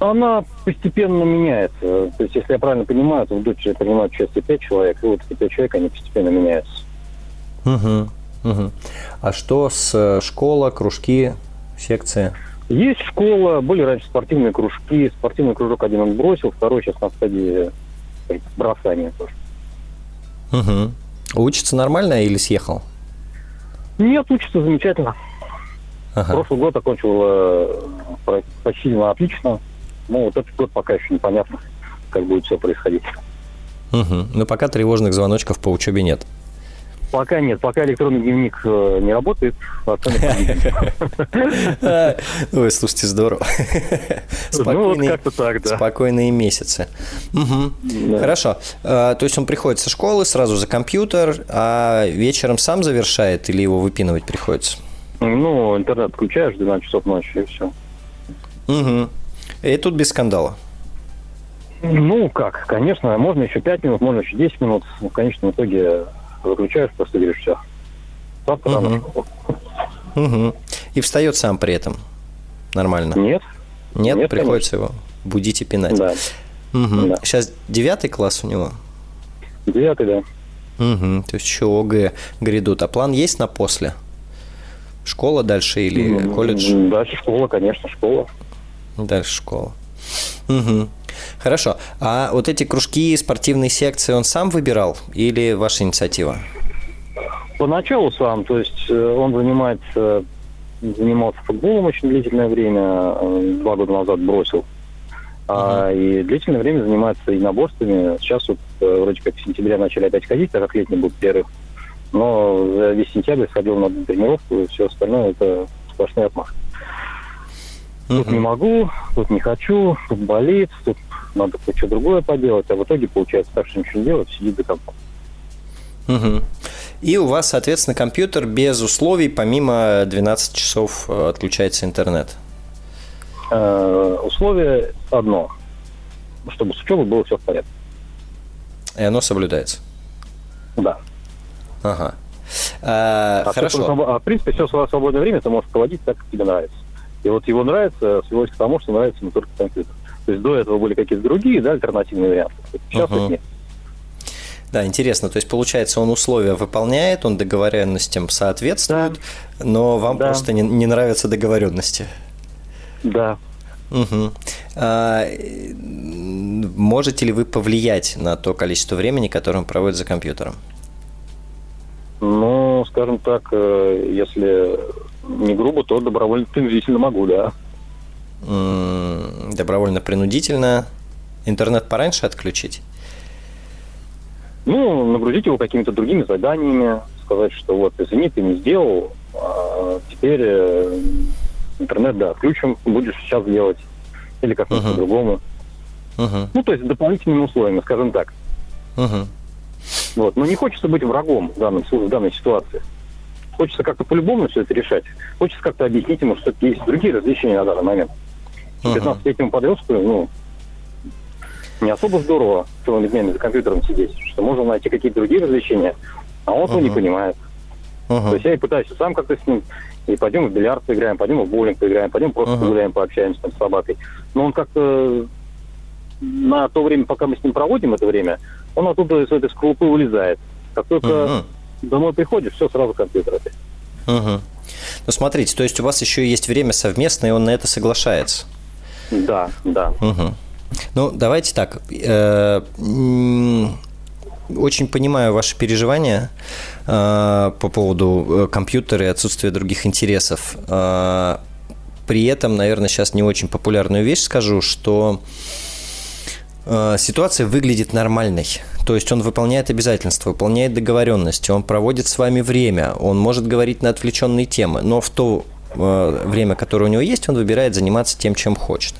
Она постепенно меняется. То есть, если я правильно понимаю, то в Доте принимают участие 5 человек, и вот эти 5 человек, они постепенно меняются. Угу. Угу. А что с э, школа, кружки, секции? Есть школа, были раньше спортивные кружки. Спортивный кружок один он бросил, второй сейчас на стадии бросания тоже. Угу. Учится нормально или съехал? Нет, учится замечательно. Ага. Прошлый год окончил э, почти отлично. Ну, вот этот год пока еще непонятно, как будет все происходить. Угу. Но пока тревожных звоночков по учебе нет. Пока нет, пока электронный дневник э, не работает, Ой, слушайте, здорово. Спокойные, ну, вот так, да. Спокойные месяцы. Хорошо. А, то есть он приходит со школы сразу за компьютер, а вечером сам завершает или его выпинывать приходится? Ну, интернет включаешь 12 часов ночи и все. Угу. И тут без скандала. Ну, как, конечно, можно еще 5 минут, можно еще 10 минут. В конечном итоге выключаешь, просто говоришь, все. Завтра угу. Угу. И встает сам при этом? Нормально? Нет. Нет, Нет приходится конечно. его будить и пинать. Да. Угу. да. Сейчас девятый класс у него? Девятый, да. Угу. То есть еще ОГЭ грядут. А план есть на после? Школа дальше или колледж? Дальше школа, конечно, школа. Дальше школа. Угу. Хорошо. А вот эти кружки, спортивные секции он сам выбирал или ваша инициатива? Поначалу сам. То есть э, он занимается, занимался футболом очень длительное время, э, два года назад бросил. А, и длительное время занимается единоборствами. Сейчас вот э, вроде как в сентябре начали опять ходить, так как летний был перерыв. Но за весь сентябрь сходил на тренировку, и все остальное это сплошной отмах. Тут uh-huh. не могу, тут не хочу, тут болит, тут надо что-то другое поделать, а в итоге получается так, что ничего не делать, сидит за компом. Угу. И у вас, соответственно, компьютер без условий, помимо 12 часов э, отключается интернет? Э, условие одно, чтобы с учебой было все в порядке. И оно соблюдается? Да. Ага. А, а хорошо. Все, а, в принципе, все свое свободное время ты можешь проводить так, как тебе нравится. И вот его нравится, свелось к тому, что нравится не только компьютер. То есть до этого были какие-то другие, да, альтернативные варианты. Сейчас uh-huh. их нет. Да, интересно. То есть, получается, он условия выполняет, он договоренностям соответствует, да. но вам да. просто не, не нравятся договоренности. Да. Угу. А, можете ли вы повлиять на то количество времени, которое он проводит за компьютером? Ну, скажем так, э, если не грубо, то добровольно-принудительно могу, да. Добровольно-принудительно. Интернет пораньше отключить? Ну, нагрузить его какими-то другими заданиями, сказать, что вот, извини, ты не сделал, а теперь э, интернет, да, отключим, будешь сейчас делать. Или как-нибудь uh-huh. по-другому. Uh-huh. Ну, то есть дополнительными условиями, скажем так. Uh-huh. Вот. Но не хочется быть врагом в, данном, в данной ситуации. Хочется как-то по-любому все это решать. Хочется как-то объяснить ему, что есть другие развлечения на данный момент. 15-летнему подростку, ну, не особо здорово целыми днями за компьютером сидеть, что можно найти какие-то другие развлечения, а он этого не понимает. То есть я и пытаюсь сам как-то с ним, и пойдем в бильярд поиграем, пойдем в боулинг поиграем, пойдем просто uh-huh. погуляем, пообщаемся там с собакой. Но он как-то на то время, пока мы с ним проводим это время, он оттуда из этой скорлупы вылезает Как только угу. домой приходишь, все сразу компьютер опять. Угу. Ну, смотрите, то есть у вас еще есть время совместное, и он на это соглашается? Да, да. Угу. Ну, давайте так. Э, очень понимаю ваши переживания э, по поводу э, компьютера и отсутствия других интересов. При этом, наверное, сейчас не очень популярную вещь скажу, что ситуация выглядит нормальной. То есть он выполняет обязательства, выполняет договоренности, он проводит с вами время, он может говорить на отвлеченные темы, но в то время, которое у него есть, он выбирает заниматься тем, чем хочет.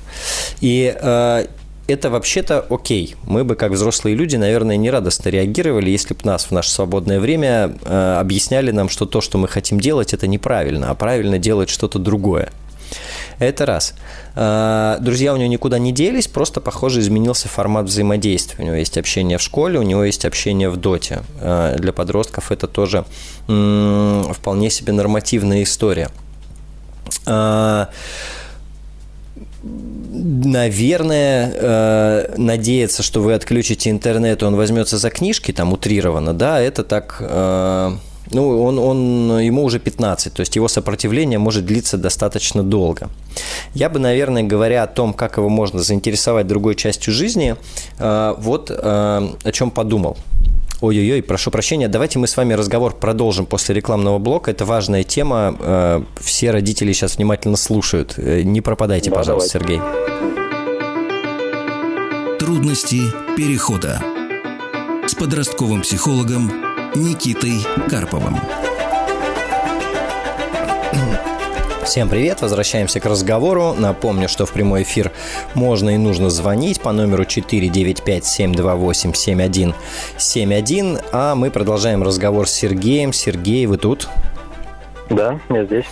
И э, это вообще-то окей. Мы бы, как взрослые люди, наверное, не радостно реагировали, если бы нас в наше свободное время э, объясняли нам, что то, что мы хотим делать, это неправильно, а правильно делать что-то другое. Это раз. А, друзья у него никуда не делись, просто, похоже, изменился формат взаимодействия. У него есть общение в школе, у него есть общение в доте. А, для подростков это тоже вполне себе нормативная история. А, наверное, э, надеяться, что вы отключите интернет, и он возьмется за книжки, там утрированно, да, это так э, ну, он, он, ему уже 15, то есть его сопротивление может длиться достаточно долго. Я бы, наверное, говоря о том, как его можно заинтересовать другой частью жизни, вот о чем подумал. Ой-ой-ой, прошу прощения, давайте мы с вами разговор продолжим после рекламного блока. Это важная тема. Э, все родители сейчас внимательно слушают. Не пропадайте, да, пожалуйста, давайте. Сергей. Трудности перехода с подростковым психологом Никитой Карповым. Всем привет, возвращаемся к разговору. Напомню, что в прямой эфир можно и нужно звонить по номеру 495-728-7171, а мы продолжаем разговор с Сергеем. Сергей, вы тут? Да, я здесь.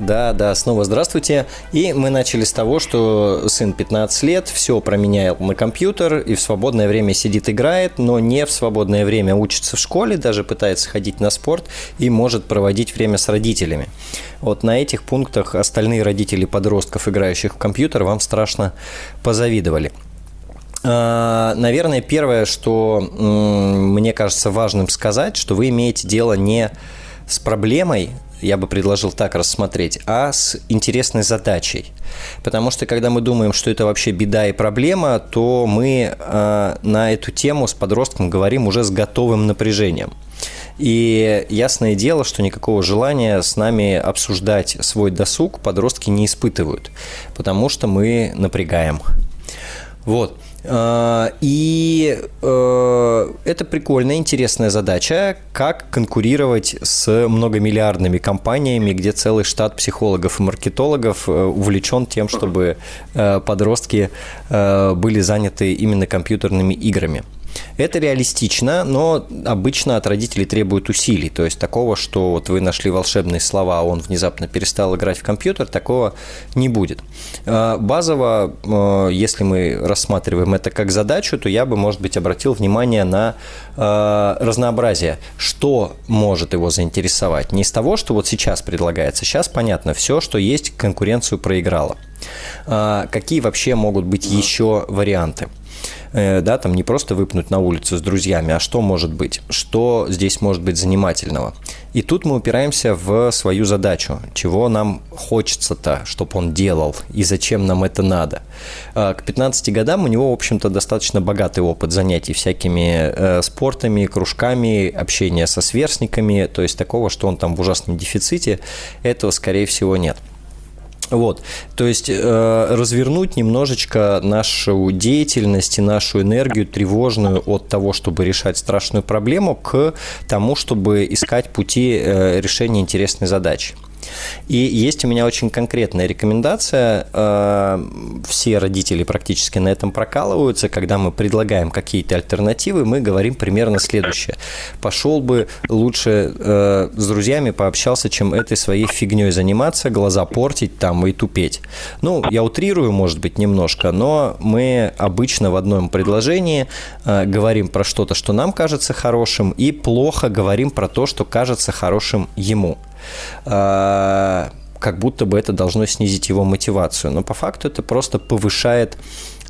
Да, да, снова здравствуйте. И мы начали с того, что сын 15 лет, все променял на компьютер и в свободное время сидит играет, но не в свободное время учится в школе, даже пытается ходить на спорт и может проводить время с родителями. Вот на этих пунктах остальные родители подростков, играющих в компьютер, вам страшно позавидовали. А, наверное, первое, что мне кажется важным сказать, что вы имеете дело не с проблемой, я бы предложил так рассмотреть, а с интересной задачей. Потому что когда мы думаем, что это вообще беда и проблема, то мы э, на эту тему с подростком говорим уже с готовым напряжением. И ясное дело, что никакого желания с нами обсуждать свой досуг подростки не испытывают, потому что мы напрягаем. Вот. А, и э, это прикольная, интересная задача, как конкурировать с многомиллиардными компаниями, где целый штат психологов и маркетологов э, увлечен тем, чтобы э, подростки были заняты именно компьютерными играми. Это реалистично, но обычно от родителей требует усилий. То есть такого, что вот вы нашли волшебные слова, а он внезапно перестал играть в компьютер, такого не будет. А, базово, а, если мы рассматриваем это как задачу, то я бы, может быть, обратил внимание на а, разнообразие. Что может его заинтересовать? Не из того, что вот сейчас предлагается. Сейчас понятно, все, что есть, конкуренцию проиграло. Какие вообще могут быть еще варианты? Э, да, там не просто выпнуть на улицу с друзьями, а что может быть, что здесь может быть занимательного. И тут мы упираемся в свою задачу, чего нам хочется-то, чтобы он делал, и зачем нам это надо. А, к 15 годам у него, в общем-то, достаточно богатый опыт занятий всякими э, спортами, кружками, общения со сверстниками, то есть такого, что он там в ужасном дефиците, этого, скорее всего, нет. Вот, то есть э, развернуть немножечко нашу деятельность и нашу энергию тревожную от того, чтобы решать страшную проблему, к тому, чтобы искать пути э, решения интересной задачи. И есть у меня очень конкретная рекомендация. Э, все родители практически на этом прокалываются. Когда мы предлагаем какие-то альтернативы, мы говорим примерно следующее. Пошел бы лучше э, с друзьями пообщался, чем этой своей фигней заниматься, глаза портить там и тупеть. Ну, я утрирую, может быть, немножко, но мы обычно в одном предложении э, говорим про что-то, что нам кажется хорошим, и плохо говорим про то, что кажется хорошим ему. А, как будто бы это должно снизить его мотивацию. Но по факту это просто повышает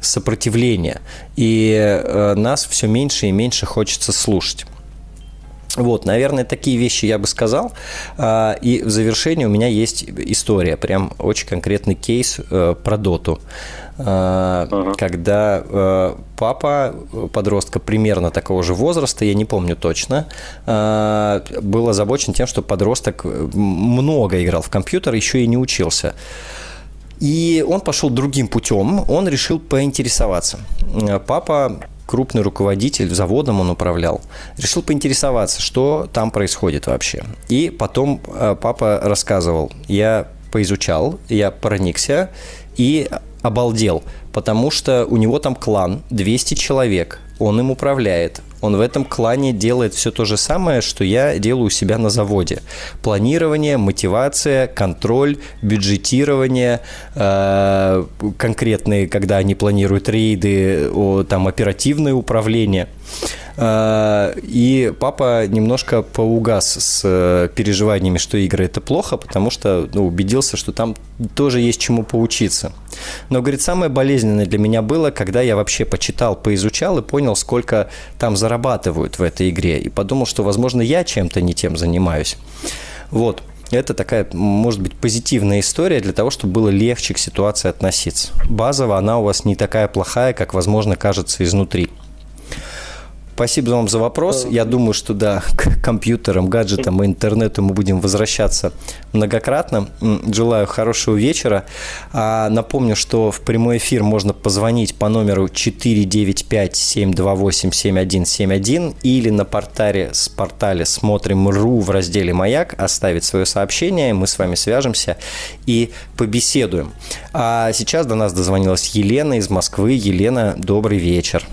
сопротивление, и э, нас все меньше и меньше хочется слушать. Вот, наверное, такие вещи я бы сказал. А, и в завершении у меня есть история, прям очень конкретный кейс э, про доту. Uh-huh. Когда э, папа подростка примерно такого же возраста, я не помню точно, э, был озабочен тем, что подросток много играл в компьютер, еще и не учился. И он пошел другим путем, он решил поинтересоваться. Папа крупный руководитель, заводом он управлял, решил поинтересоваться, что там происходит вообще. И потом э, папа рассказывал, я поизучал, я проникся и обалдел, потому что у него там клан, 200 человек, он им управляет, он в этом клане делает все то же самое, что я делаю у себя на заводе. Планирование, мотивация, контроль, бюджетирование, э, конкретные, когда они планируют рейды, о, там оперативное управление – а, и папа немножко поугас с э, переживаниями, что игры это плохо, потому что ну, убедился, что там тоже есть чему поучиться. Но, говорит, самое болезненное для меня было, когда я вообще почитал, поизучал и понял, сколько там зарабатывают в этой игре. И подумал, что, возможно, я чем-то не тем занимаюсь. Вот. Это такая, может быть, позитивная история для того, чтобы было легче к ситуации относиться. Базово она у вас не такая плохая, как, возможно, кажется изнутри. Спасибо вам за вопрос. Я думаю, что да, к компьютерам, гаджетам и интернету мы будем возвращаться многократно. Желаю хорошего вечера. А напомню, что в прямой эфир можно позвонить по номеру 495-728-7171 или на портале, с портале смотрим.ру в разделе «Маяк» оставить свое сообщение. Мы с вами свяжемся и побеседуем. А сейчас до нас дозвонилась Елена из Москвы. Елена, добрый вечер.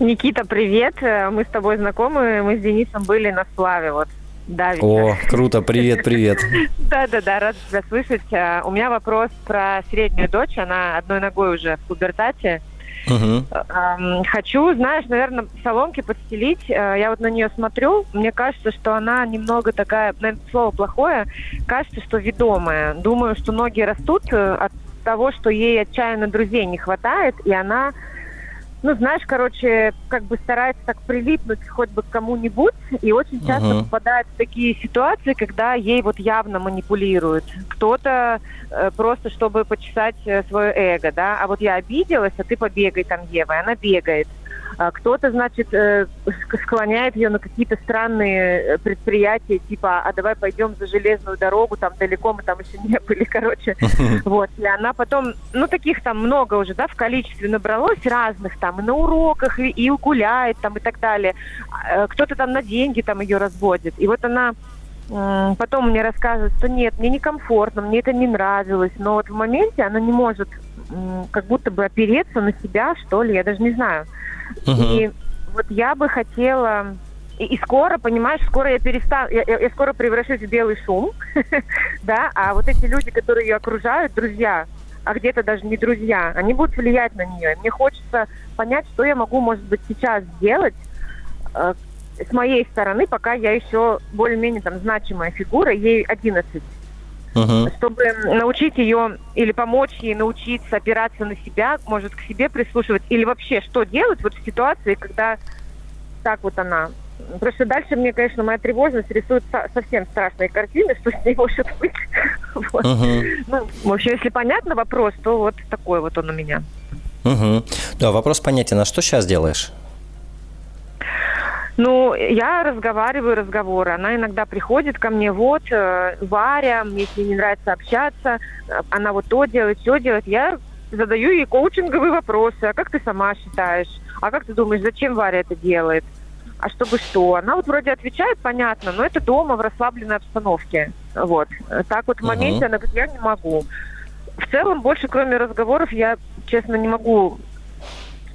Никита, привет. Э, мы с тобой знакомы. Мы с Денисом были на Славе. Вот да, О, круто, привет, привет. Да-да-да, рад тебя слышать. Э, у меня вопрос про среднюю дочь. Она одной ногой уже в пубертате. Угу. Хочу, знаешь, наверное, соломки подстелить. Э, я вот на нее смотрю, мне кажется, что она немного такая, наверное, слово плохое, кажется, что ведомая. Думаю, что ноги растут от того, что ей отчаянно друзей не хватает, и она ну, знаешь, короче, как бы старается так прилипнуть хоть бы к кому-нибудь, и очень часто uh-huh. попадает в такие ситуации, когда ей вот явно манипулируют. Кто-то э, просто, чтобы почесать э, свое эго, да, а вот я обиделась, а ты побегай там, Ева, и она бегает. А кто-то, значит, э, склоняет ее на какие-то странные э, предприятия, типа, а давай пойдем за железную дорогу, там далеко мы там еще не были, короче. Вот. И она потом, ну, таких там много уже, да, в количестве набралось разных там, и на уроках, и, и гуляет там, и так далее. А, э, кто-то там на деньги там ее разводит. И вот она потом мне рассказывает, что нет, мне некомфортно, мне это не нравилось, но вот в моменте она не может как будто бы опереться на себя, что ли, я даже не знаю. Угу. И вот я бы хотела... И, и скоро, понимаешь, скоро я перестану, я, я, я скоро превращусь в белый шум, да, а вот эти люди, которые ее окружают, друзья, а где-то даже не друзья, они будут влиять на нее. И мне хочется понять, что я могу, может быть, сейчас сделать э, с моей стороны, пока я еще более-менее там значимая фигура, ей 11 uh-huh. чтобы научить ее или помочь ей научиться опираться на себя, может к себе прислушивать, или вообще что делать вот в ситуации, когда так вот она. Просто дальше мне, конечно, моя тревожность рисует совсем страшные картины, что с ней может быть. вот. uh-huh. Ну, в общем, если понятно вопрос, то вот такой вот он у меня. Угу. Да, вопрос понятен. А что сейчас делаешь? Ну, я разговариваю разговоры. Она иногда приходит ко мне, вот, э, Варя, мне с ней не нравится общаться, э, она вот то делает, все делает. Я задаю ей коучинговые вопросы. А как ты сама считаешь? А как ты думаешь, зачем Варя это делает? А чтобы что? Она вот вроде отвечает, понятно, но это дома в расслабленной обстановке. Вот. Так вот в моменте uh-huh. она говорит, я не могу. В целом, больше кроме разговоров, я, честно, не могу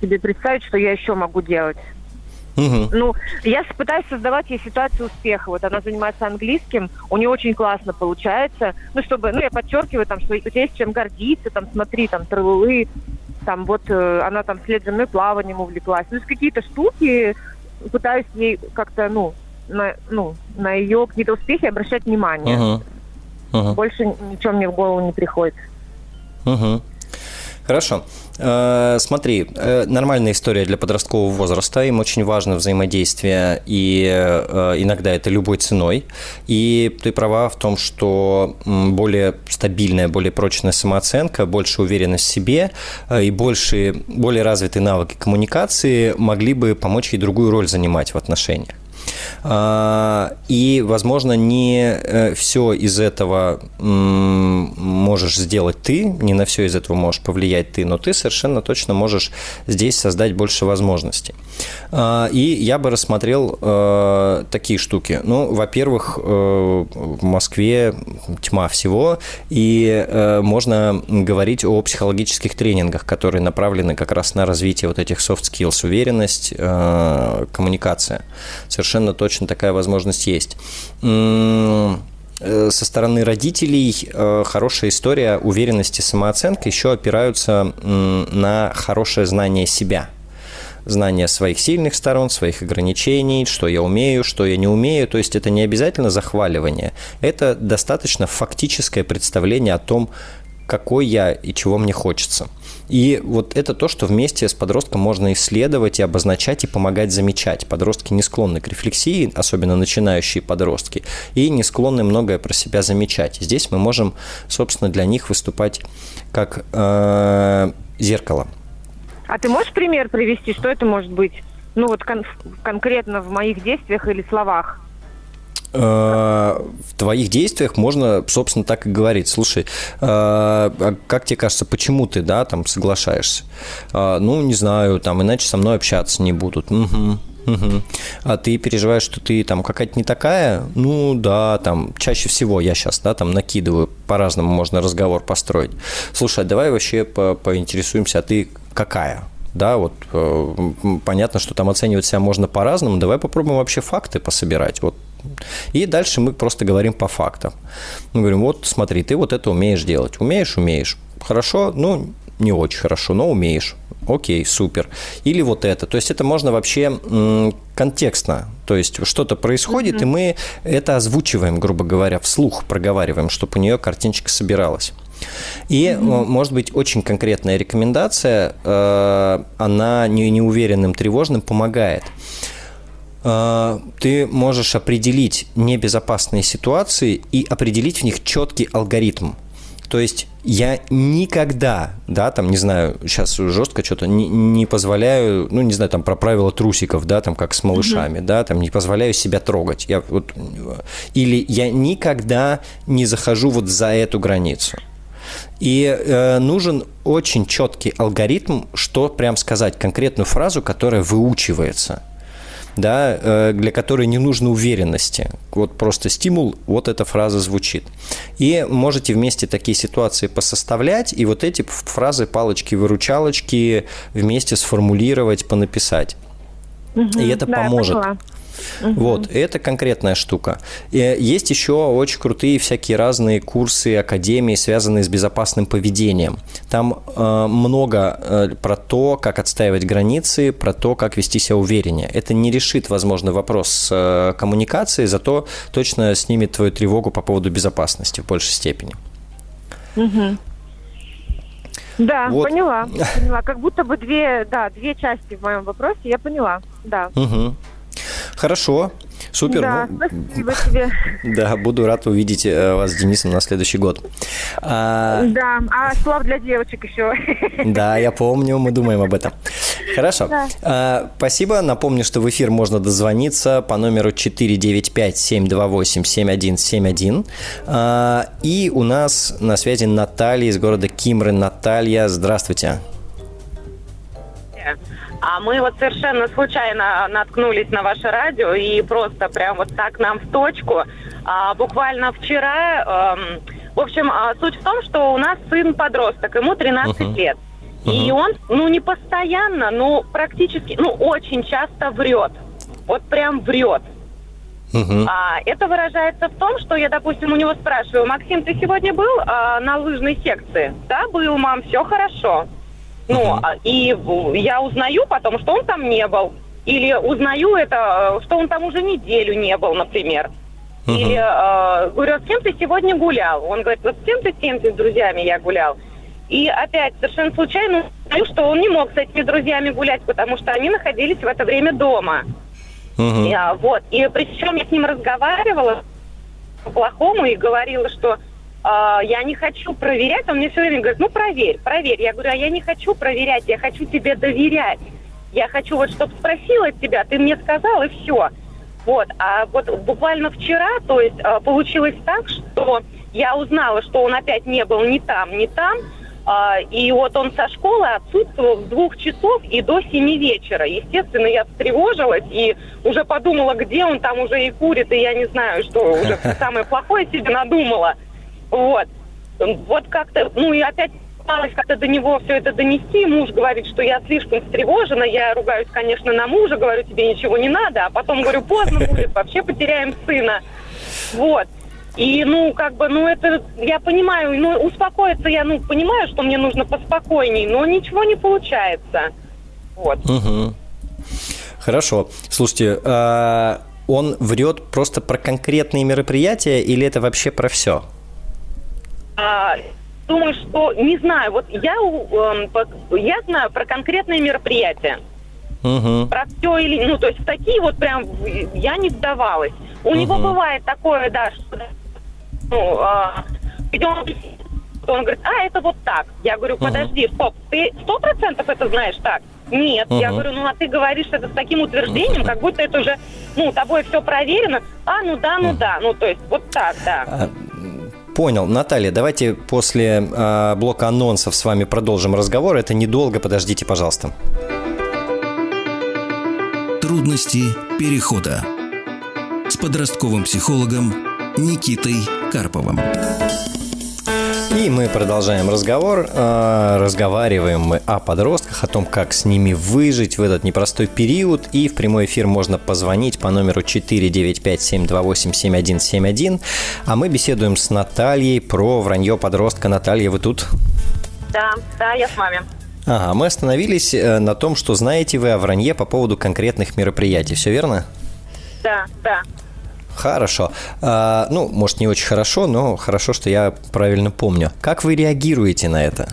себе представить, что я еще могу делать. Угу. Ну, я пытаюсь создавать ей ситуацию успеха. Вот она занимается английским, у нее очень классно получается. Ну, чтобы, ну, я подчеркиваю, там, что у тебя есть чем гордиться, там, смотри, там, трылы, там, вот, э, она там вслед за мной плаванием увлеклась. Ну, какие-то штуки, пытаюсь ей как-то, ну, на, ну, на ее какие-то успехи обращать внимание. Uh-huh. Uh-huh. Больше ничего мне в голову не приходит. Uh-huh. Хорошо. Э, смотри, э, нормальная история для подросткового возраста. Им очень важно взаимодействие, и э, иногда это любой ценой. И ты права в том, что более стабильная, более прочная самооценка, больше уверенность в себе и больше, более развитые навыки коммуникации могли бы помочь ей другую роль занимать в отношениях. А, и, возможно, не э, все из этого можешь сделать ты, не на все из этого можешь повлиять ты, но ты совершенно точно можешь здесь создать больше возможностей. А, и я бы рассмотрел э, такие штуки. Ну, во-первых, э, в Москве тьма всего, и можно говорить о психологических тренингах, которые направлены как раз на развитие вот этих soft skills, уверенность, коммуникация. Совершенно точно такая возможность есть э, со стороны родителей э, хорошая история уверенности, самооценка еще опираются на хорошее знание себя. Знание своих сильных сторон, своих ограничений, что я умею, что я не умею. То есть это не обязательно захваливание. Это достаточно фактическое представление о том, какой я и чего мне хочется. И вот это то, что вместе с подростком можно исследовать и обозначать и помогать замечать. Подростки не склонны к рефлексии, особенно начинающие подростки, и не склонны многое про себя замечать. Здесь мы можем, собственно, для них выступать как э, зеркало. А ты можешь пример привести, что это может быть? Ну вот кон- конкретно в моих действиях или словах? Э, в твоих действиях можно, собственно, так и говорить. Слушай, э, а как тебе кажется, почему ты, да, там соглашаешься? Э, ну, не знаю, там, иначе со мной общаться не будут. Угу. Угу. А ты переживаешь, что ты там какая-то не такая? Ну да, там чаще всего я сейчас, да, там накидываю, по-разному можно разговор построить. Слушай, а давай вообще по поинтересуемся, а ты какая? Да, вот э, понятно, что там оценивать себя можно по-разному. Давай попробуем вообще факты пособирать. Вот и дальше мы просто говорим по фактам. Мы говорим, вот смотри, ты вот это умеешь делать. Умеешь, умеешь. Хорошо, ну, не очень хорошо, но умеешь. Окей, супер. Или вот это. То есть это можно вообще контекстно. То есть что-то происходит, mm-hmm. и мы это озвучиваем, грубо говоря, вслух проговариваем, чтобы у нее картиночка собиралась. И, mm-hmm. может быть, очень конкретная рекомендация, э, она неуверенным, тревожным помогает. А, ты можешь определить небезопасные ситуации и определить в них четкий алгоритм. То есть я никогда, да, там, не знаю, сейчас жестко что-то, не, не позволяю, ну, не знаю, там, про правила трусиков, да, там, как с малышами, mm-hmm. да, там, не позволяю себя трогать. Я вот, или я никогда не захожу вот за эту границу. И э, нужен очень четкий алгоритм, что прям сказать, конкретную фразу, которая выучивается да, э, для которой не нужно уверенности. Вот просто стимул, вот эта фраза звучит. И можете вместе такие ситуации посоставлять, и вот эти фразы, палочки-выручалочки вместе сформулировать, понаписать. Угу, и это да, поможет. Угу. Вот, это конкретная штука. И есть еще очень крутые всякие разные курсы, академии, связанные с безопасным поведением. Там э, много э, про то, как отстаивать границы, про то, как вести себя увереннее. Это не решит, возможно, вопрос э, коммуникацией, зато точно снимет твою тревогу по поводу безопасности в большей степени. Угу. Да, вот. поняла, поняла. Как будто бы две, да, две части в моем вопросе, я поняла, да. Угу. Хорошо. Супер. Да, ну, спасибо тебе. Да, буду рад увидеть э, вас с Денисом на следующий год. А... Да, а слав для девочек еще. Да, я помню, мы думаем об этом. Хорошо. Да. А, спасибо. Напомню, что в эфир можно дозвониться по номеру 495-728-7171. А, и у нас на связи Наталья из города Кимры. Наталья, здравствуйте. А мы вот совершенно случайно наткнулись на ваше радио и просто прям вот так нам в точку. А, буквально вчера, эм, в общем, а, суть в том, что у нас сын подросток, ему 13 uh-huh. лет. Uh-huh. И он, ну, не постоянно, но практически, ну, очень часто врет. Вот прям врет. Uh-huh. А, это выражается в том, что я, допустим, у него спрашиваю, Максим, ты сегодня был а, на лыжной секции? Да, был, мам, все хорошо. Ну, uh-huh. и я узнаю потом, что он там не был. Или узнаю это, что он там уже неделю не был, например. Uh-huh. Или э, говорю, с кем ты сегодня гулял? Он говорит, вот с кем-то, с кем-то, с друзьями я гулял. И опять совершенно случайно узнаю, что он не мог с этими друзьями гулять, потому что они находились в это время дома. Угу. Я, вот. И причем я с ним разговаривала по-плохому и говорила, что э, я не хочу проверять. Он мне все время говорит, ну проверь, проверь. Я говорю, а я не хочу проверять, я хочу тебе доверять. Я хочу вот, чтобы спросила тебя, ты мне сказал, и все. Вот. А вот буквально вчера, то есть э, получилось так, что я узнала, что он опять не был ни там, ни там. Э, и вот он со школы отсутствовал с двух часов и до семи вечера. Естественно, я встревожилась и уже подумала, где он там уже и курит, и я не знаю, что уже самое плохое себе надумала. Вот. Вот как-то, ну и опять пыталась как-то до него все это донести. Муж говорит, что я слишком встревожена. Я ругаюсь, конечно, на мужа, говорю, тебе ничего не надо. А потом говорю, поздно будет, вообще потеряем сына. Вот. И, ну, как бы, ну, это, я понимаю, ну, успокоиться я, ну, понимаю, что мне нужно поспокойней, но ничего не получается. Вот. Угу. Хорошо. Слушайте, а он врет просто про конкретные мероприятия или это вообще про все? А, думаю, что не знаю. Вот я, э, я знаю про конкретные мероприятия. Угу. Про все или... Ну, то есть такие вот прям я не вдавалась. У угу. него бывает такое, да, что... Ну, э, идем он говорит, а, это вот так. Я говорю, подожди, стоп, ты сто процентов это знаешь так? Нет. Угу. Я говорю, ну а ты говоришь это с таким утверждением, как будто это уже, ну, тобой все проверено. А, ну да, ну да. Ну, то есть вот так, да. Понял. Наталья, давайте после э, блока анонсов с вами продолжим разговор. Это недолго, подождите, пожалуйста. Трудности перехода с подростковым психологом Никитой Карповым. И мы продолжаем разговор. А, разговариваем мы о подростках, о том, как с ними выжить в этот непростой период. И в прямой эфир можно позвонить по номеру 495-728-7171. А мы беседуем с Натальей про вранье подростка. Наталья, вы тут? Да, да, я с вами. Ага, мы остановились э, на том, что знаете вы о вранье по поводу конкретных мероприятий. Все верно? Да, да. Хорошо. А, ну, может, не очень хорошо, но хорошо, что я правильно помню. Как вы реагируете на это?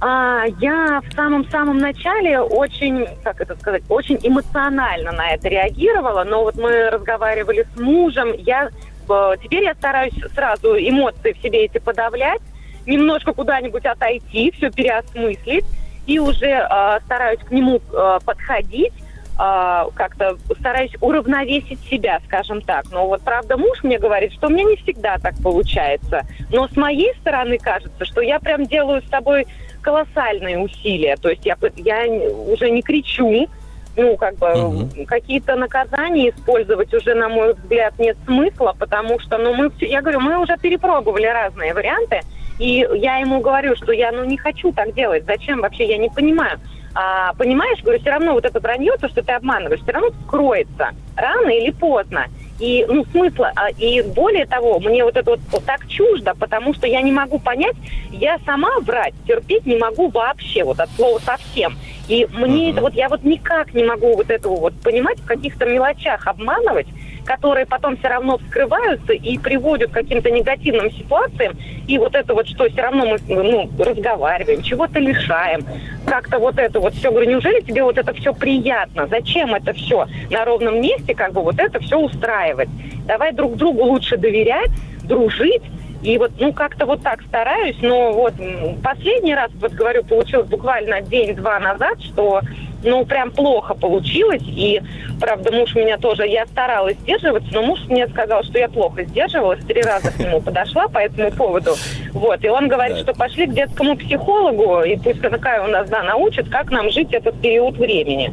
А, я в самом-самом начале очень, как это сказать, очень эмоционально на это реагировала, но вот мы разговаривали с мужем, я э, теперь я стараюсь сразу эмоции в себе эти подавлять, немножко куда-нибудь отойти, все переосмыслить, и уже э, стараюсь к нему э, подходить э, как-то стараюсь уравновесить себя, скажем так. Но вот правда муж мне говорит, что у меня не всегда так получается. Но с моей стороны кажется, что я прям делаю с собой колоссальные усилия. То есть я, я уже не кричу, ну, как бы, угу. какие-то наказания использовать уже, на мой взгляд, нет смысла, потому что, ну, мы, я говорю, мы уже перепробовали разные варианты, и я ему говорю, что я, ну, не хочу так делать, зачем вообще, я не понимаю а, понимаешь, говорю, все равно вот это вранье, то, что ты обманываешь, все равно скроется рано или поздно. И, ну, смысла, а, и более того, мне вот это вот, вот так чуждо, потому что я не могу понять, я сама врать терпеть не могу вообще, вот от слова совсем. И мне uh-huh. это вот, я вот никак не могу вот этого вот понимать, в каких-то мелочах обманывать, которые потом все равно вскрываются и приводят к каким-то негативным ситуациям. И вот это вот, что все равно мы ну, разговариваем, чего-то лишаем, как-то вот это вот все. Говорю, неужели тебе вот это все приятно? Зачем это все на ровном месте, как бы вот это все устраивать? Давай друг другу лучше доверять, дружить, и вот, ну, как-то вот так стараюсь, но вот последний раз, вот говорю, получилось буквально день-два назад, что ну, прям плохо получилось. И, правда, муж меня тоже, я старалась сдерживаться, но муж мне сказал, что я плохо сдерживалась, три раза к нему подошла по этому поводу. Вот, и он говорит, что пошли к детскому психологу, и пусть такая у нас, да, научит, как нам жить этот период времени.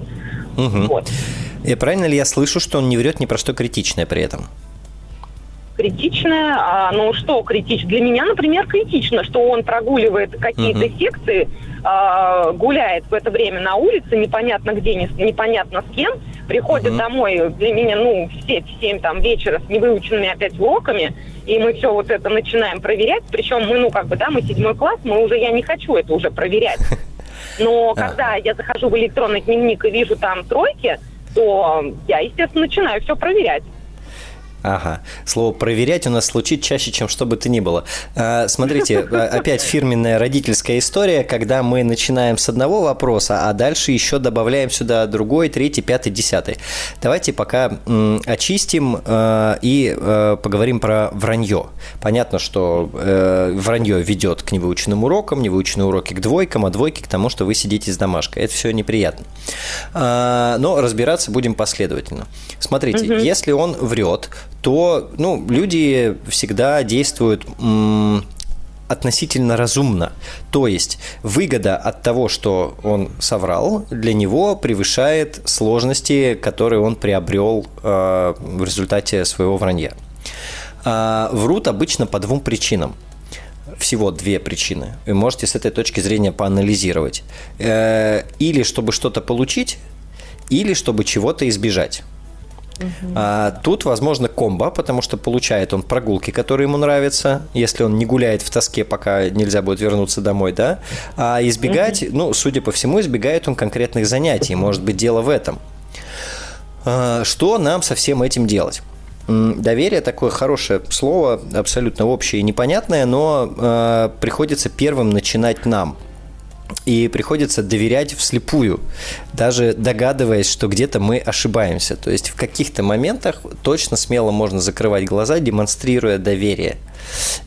Угу. Вот. И правильно ли я слышу, что он не врет ни про что критичное при этом? Критичное. А, ну что критично? Для меня, например, критично, что он прогуливает какие-то uh-huh. секции, а, гуляет в это время на улице, непонятно где, не, непонятно с кем, приходит uh-huh. домой для меня, ну, в 7, в 7 там, вечера с невыученными опять уроками, и мы все вот это начинаем проверять. Причем мы, ну, как бы, да, мы седьмой класс, мы уже, я не хочу это уже проверять. Но когда я захожу в электронный дневник и вижу там тройки, то я, естественно, начинаю все проверять. Ага. Слово «проверять» у нас звучит чаще, чем что бы то ни было. А, смотрите, а, опять фирменная родительская история, когда мы начинаем с одного вопроса, а дальше еще добавляем сюда другой, третий, пятый, десятый. Давайте пока очистим а, и поговорим про вранье. Понятно, что э, вранье ведет к невыученным урокам, невыученные уроки к двойкам, а двойки к тому, что вы сидите с домашкой. Это все неприятно. Но разбираться будем последовательно. Смотрите, угу. если он врет, то ну, люди всегда действуют относительно разумно. То есть выгода от того, что он соврал, для него превышает сложности, которые он приобрел э, в результате своего вранья. Э, врут обычно по двум причинам. Всего две причины. Вы можете с этой точки зрения поанализировать. Э, или чтобы что-то получить, или чтобы чего-то избежать. Угу. А, тут, возможно, комбо, потому что получает он прогулки, которые ему нравятся, если он не гуляет в тоске, пока нельзя будет вернуться домой, да. А избегать, угу. ну, судя по всему, избегает он конкретных занятий. Может быть, дело в этом. А, что нам со всем этим делать? Доверие такое хорошее слово, абсолютно общее и непонятное, но э, приходится первым начинать нам и приходится доверять вслепую, даже догадываясь, что где-то мы ошибаемся. То есть в каких-то моментах точно смело можно закрывать глаза, демонстрируя доверие.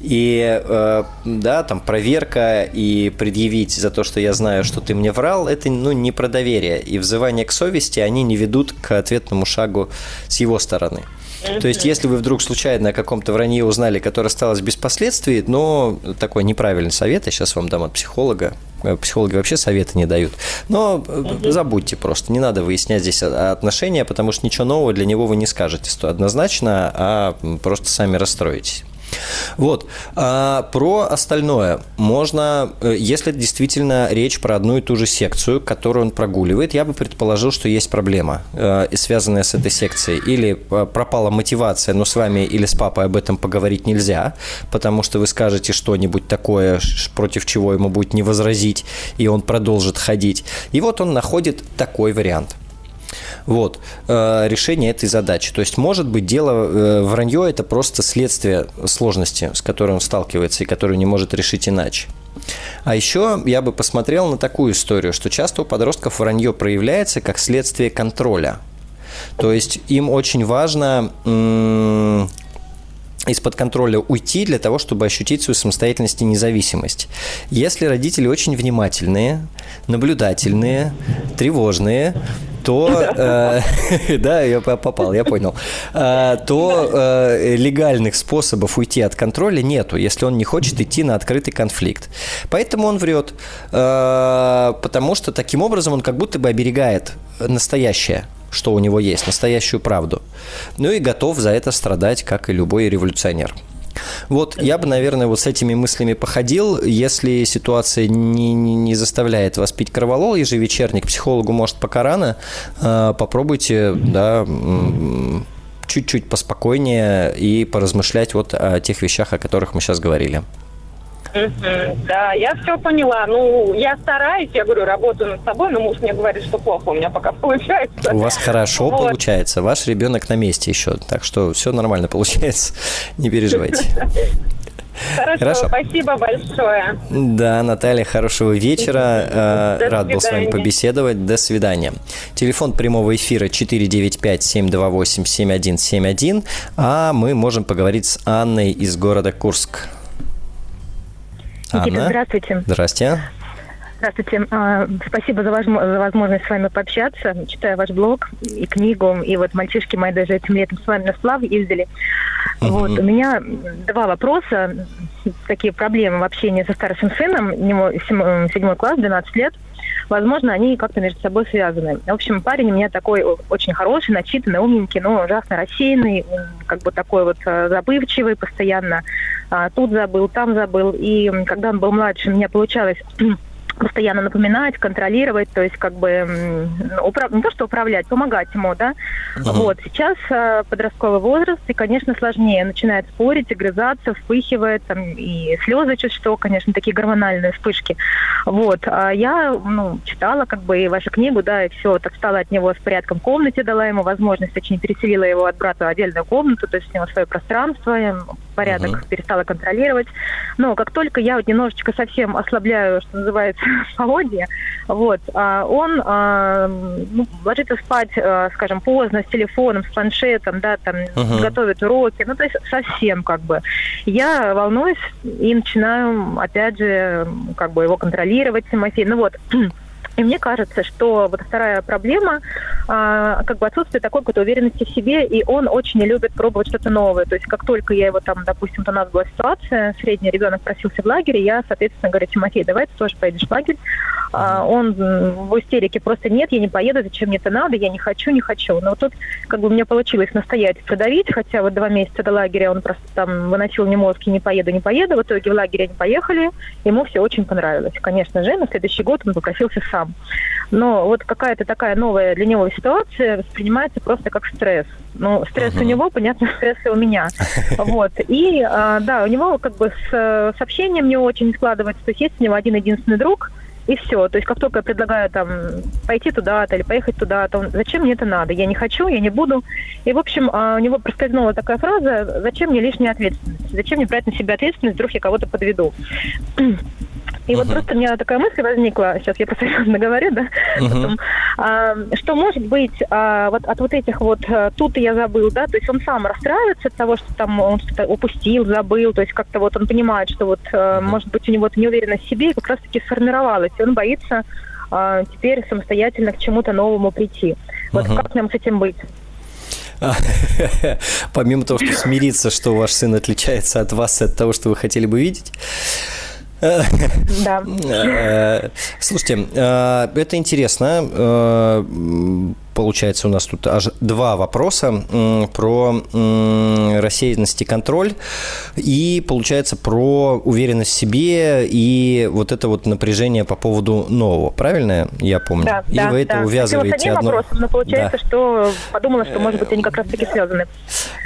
И э, да, там проверка и предъявить за то, что я знаю, что ты мне врал, это ну, не про доверие. И взывание к совести, они не ведут к ответному шагу с его стороны. То есть, если вы вдруг случайно о каком-то вранье узнали, которое осталось без последствий, но такой неправильный совет, я сейчас вам дам от психолога, э, психологи вообще советы не дают. Но э, забудьте просто, не надо выяснять здесь отношения, потому что ничего нового для него вы не скажете однозначно, а просто сами расстроитесь. Вот. А про остальное. Можно, э, если действительно речь про одну и ту же секцию, которую он прогуливает, я бы предположил, что есть проблема, э, связанная с этой секцией. Или э, пропала мотивация, но с вами или с папой об этом поговорить нельзя, потому что вы скажете что-нибудь такое, против чего ему будет не возразить, и он продолжит ходить. И вот он находит такой вариант – вот, э, решение этой задачи. То есть, может быть, дело э, вранье – это просто следствие сложности, с которой он сталкивается и которую не может решить иначе. А еще я бы посмотрел на такую историю, что часто у подростков вранье проявляется как следствие контроля. То есть им очень важно из-под контроля уйти для того, чтобы ощутить свою самостоятельность и независимость. Если родители очень внимательные, наблюдательные, тревожные, то, э, да, я попал, я понял, э, то э, легальных способов уйти от контроля нету, если он не хочет идти на открытый конфликт. Поэтому он врет, э, потому что таким образом он как будто бы оберегает настоящее что у него есть, настоящую правду. Ну и готов за это страдать, как и любой революционер. Вот, я бы, наверное, вот с этими мыслями походил. Если ситуация не, не заставляет вас пить кроволол ежевечерний, к психологу может пока рано, э, попробуйте, да, чуть-чуть поспокойнее и поразмышлять вот о тех вещах, о которых мы сейчас говорили. Да, я все поняла. Ну, я стараюсь, я говорю, работаю над собой, но муж мне говорит, что плохо у меня пока получается. У вас хорошо вот. получается. Ваш ребенок на месте еще, так что все нормально получается. Не переживайте. Хорошо, Хорошо, спасибо большое. Да, Наталья, хорошего вечера. До Рад был с вами побеседовать. До свидания. Телефон прямого эфира 495-728-7171, а мы можем поговорить с Анной из города Курск. Никита, Анна. здравствуйте. Здрасте. Здравствуйте. А, спасибо за, возможность с вами пообщаться. Читаю ваш блог и книгу. И вот мальчишки мои даже этим летом с вами на сплав ездили. uh Вот. У меня два вопроса. Такие проблемы в общении со старшим сыном. Ему седьмой класс, 12 лет. Возможно, они как-то между собой связаны. В общем, парень у меня такой очень хороший, начитанный, умненький, но ужасно рассеянный, как бы такой вот а, забывчивый постоянно. А, тут забыл, там забыл. И когда он был младше, у меня получалось постоянно напоминать, контролировать, то есть как бы управ... не то что управлять, помогать ему, да. Uh-huh. Вот сейчас э, подростковый возраст, и, конечно, сложнее. Начинает спорить, огрызаться, вспыхивает, там, и слезы чуть что, конечно, такие гормональные вспышки. Вот. А я, ну, читала как бы и вашу книгу, да, и все, так стала от него с порядком в комнате, дала ему возможность, точнее, переселила его от брата в отдельную комнату, то есть у него свое пространство, порядок uh-huh. перестала контролировать. Но как только я вот немножечко совсем ослабляю, что называется, поводья, вот, а он а, ну, ложится спать, а, скажем, поздно, с телефоном, с планшетом, да, там, uh-huh. готовит уроки, ну, то есть совсем как бы. Я волнуюсь и начинаю, опять же, как бы его контролировать, Тимофей. Ну вот, И мне кажется, что вот вторая проблема, а, как бы отсутствие такой какой-то уверенности в себе, и он очень любит пробовать что-то новое. То есть как только я его там, допустим, у нас была ситуация, средний ребенок просился в лагере, я, соответственно, говорю, Тимофей, давай ты тоже поедешь в лагерь. А, он в истерике просто нет, я не поеду, зачем мне это надо, я не хочу, не хочу. Но вот тут как бы мне получилось настоять, продавить, хотя вот два месяца до лагеря он просто там выносил мне мозг и не поеду, не поеду. В итоге в лагере они поехали, ему все очень понравилось. Конечно же, на следующий год он попросился сам. Но вот какая-то такая новая для него ситуация воспринимается просто как стресс. Ну, стресс uh-huh. у него, понятно, стресс и у меня. Вот. И, а, да, у него как бы с сообщением не очень складывается. То есть есть у него один единственный друг, и все. То есть как только я предлагаю там пойти туда-то или поехать туда-то, он, зачем мне это надо? Я не хочу, я не буду. И, в общем, а, у него проскользнула такая фраза, зачем мне лишняя ответственность? Зачем мне брать на себя ответственность, вдруг я кого-то подведу? И uh-huh. вот просто у меня такая мысль возникла, сейчас я просто договорю, да, uh-huh. потом, что может быть а, вот от вот этих вот а, тут я забыл, да, то есть он сам расстраивается от того, что там он что-то упустил, забыл, то есть как-то вот он понимает, что вот а, может быть у него неуверенность в себе и как раз-таки сформировалась, и он боится а, теперь самостоятельно к чему-то новому прийти. Вот uh-huh. как нам с этим быть? Помимо того, что смириться, что ваш сын отличается от вас, от того, что вы хотели бы видеть, да. Э, слушайте, э, это интересно. Получается, у нас тут аж два вопроса про рассеянность и контроль, и, получается, про уверенность в себе и вот это вот напряжение по поводу нового. Правильно я помню? Да, и да, вы это да. увязываете одно... вопросом, но получается, да. что подумала, что, может быть, они как раз-таки связаны.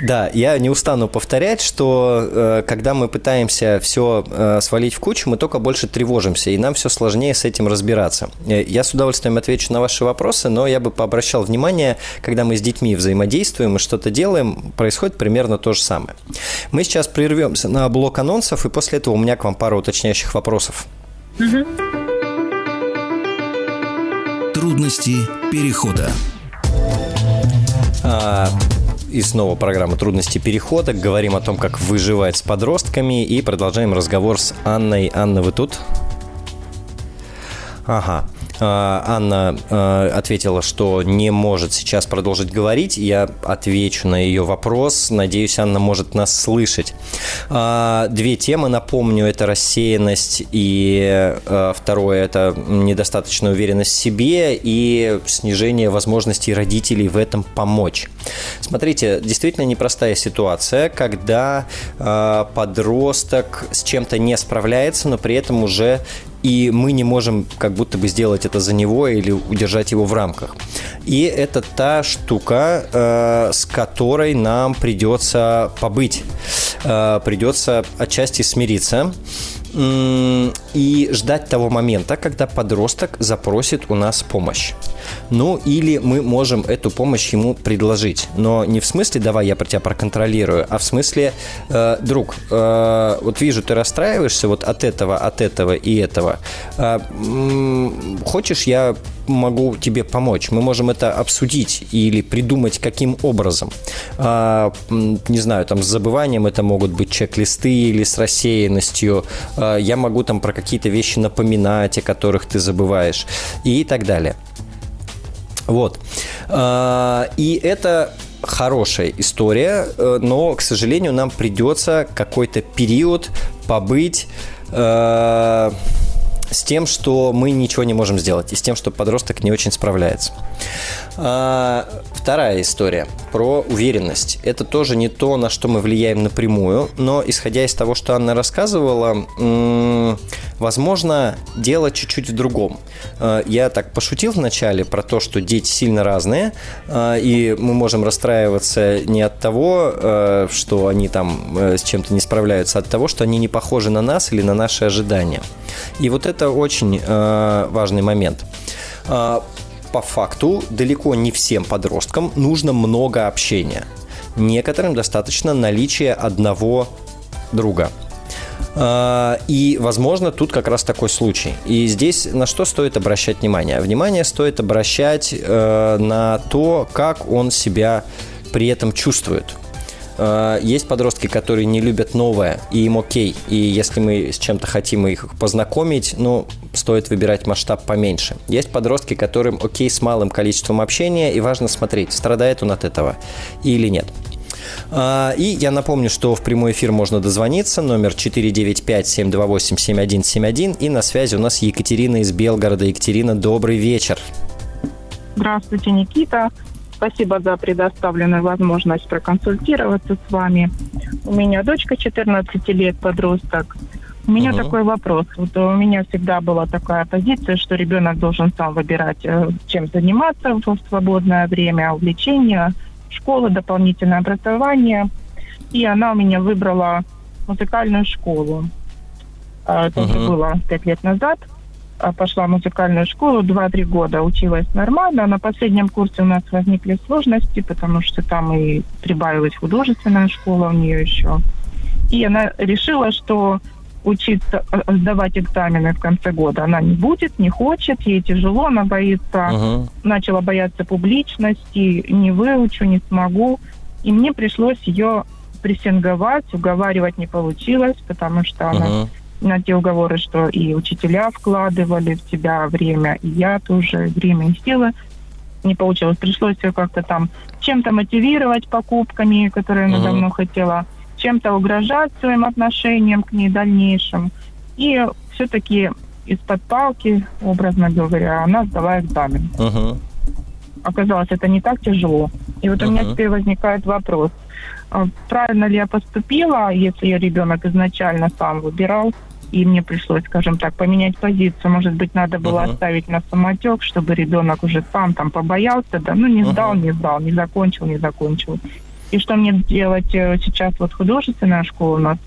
Да, я не устану повторять, что э, когда мы пытаемся все э, свалить в кучу, мы только больше тревожимся, и нам все сложнее с этим разбираться. Э, я с удовольствием отвечу на ваши вопросы, но я бы пообращал обращал внимание, когда мы с детьми взаимодействуем и что-то делаем, происходит примерно то же самое. Мы сейчас прервемся на блок анонсов, и после этого у меня к вам пара уточняющих вопросов. Трудности перехода. А, и снова программа «Трудности перехода». Говорим о том, как выживать с подростками. И продолжаем разговор с Анной. Анна, вы тут? Ага. А, Анна а, ответила, что не может сейчас продолжить говорить. Я отвечу на ее вопрос. Надеюсь, Анна может нас слышать. А, две темы, напомню, это рассеянность и второе – это недостаточная уверенность в себе и снижение возможностей родителей в этом помочь. Смотрите, действительно непростая ситуация, когда подросток с чем-то не справляется, но при этом уже и мы не можем как будто бы сделать это за него или удержать его в рамках. И это та штука, э, с которой нам придется побыть, э, придется отчасти смириться и ждать того момента, когда подросток запросит у нас помощь. Ну, или мы можем эту помощь ему предложить. Но не в смысле «давай я про тебя проконтролирую», а в смысле э, «друг, э, вот вижу, ты расстраиваешься вот от этого, от этого и этого. Э, хочешь, я могу тебе помочь. Мы можем это обсудить или придумать, каким образом. А, не знаю, там с забыванием это могут быть чек-листы или с рассеянностью. А, я могу там про какие-то вещи напоминать, о которых ты забываешь и так далее. Вот. А, и это хорошая история, э, но, к сожалению, нам придется какой-то период побыть э, с тем, что мы ничего не можем сделать, и с тем, что подросток не очень справляется. А, вторая история про уверенность. Это тоже не то, на что мы влияем напрямую, но исходя из того, что Анна рассказывала, Возможно, дело чуть-чуть в другом. Э, я так пошутил вначале про то, что дети сильно разные, э, и мы можем расстраиваться не от того, э, что они там с чем-то не справляются, а от того, что они не похожи на нас или на наши ожидания. И вот это очень важный момент по факту далеко не всем подросткам нужно много общения. Некоторым достаточно наличия одного друга. А, и, возможно, тут как раз такой случай. И здесь на что стоит обращать внимание? Внимание стоит обращать э, на то, как он себя при этом чувствует. Э, есть подростки, которые не любят новое, и им окей. И если мы с чем-то хотим их познакомить, ну, стоит выбирать масштаб поменьше. Есть подростки, которым окей с малым количеством общения, и важно смотреть, страдает он от этого или нет. А, и я напомню, что в прямой эфир можно дозвониться. Номер 495-728-7171. И на связи у нас Екатерина из Белгорода. Екатерина, добрый вечер. Здравствуйте, Никита. Спасибо за предоставленную возможность проконсультироваться с вами. У меня дочка 14 лет, подросток. У меня угу. такой вопрос. Вот у меня всегда была такая позиция, что ребенок должен сам выбирать, э, чем заниматься в свободное время, увлечения, школа, дополнительное образование. И она у меня выбрала музыкальную школу. А, это uh-huh. было пять лет назад. А, пошла в музыкальную школу, два-три года училась нормально. На последнем курсе у нас возникли сложности, потому что там и прибавилась художественная школа у нее еще. И она решила, что учиться, э, сдавать экзамены в конце года она не будет, не хочет, ей тяжело, она боится, uh-huh. начала бояться публичности, не выучу, не смогу. И мне пришлось ее прессинговать, уговаривать не получилось, потому что uh-huh. она на те уговоры, что и учителя вкладывали в тебя время, и я тоже время и силы не получилось. Пришлось ее как-то там чем-то мотивировать покупками, которые она uh-huh. давно хотела чем-то угрожать своим отношениям к ней дальнейшим. И все-таки из-под палки, образно говоря, она сдала экзамен. Uh-huh. Оказалось, это не так тяжело. И вот uh-huh. у меня теперь возникает вопрос. А правильно ли я поступила, если я ребенок изначально сам выбирал, и мне пришлось, скажем так, поменять позицию. Может быть, надо было uh-huh. оставить на самотек, чтобы ребенок уже сам там побоялся, да, ну не сдал, uh-huh. не сдал, не закончил, не закончил. И что мне делать э, сейчас вот художественная школа у нас?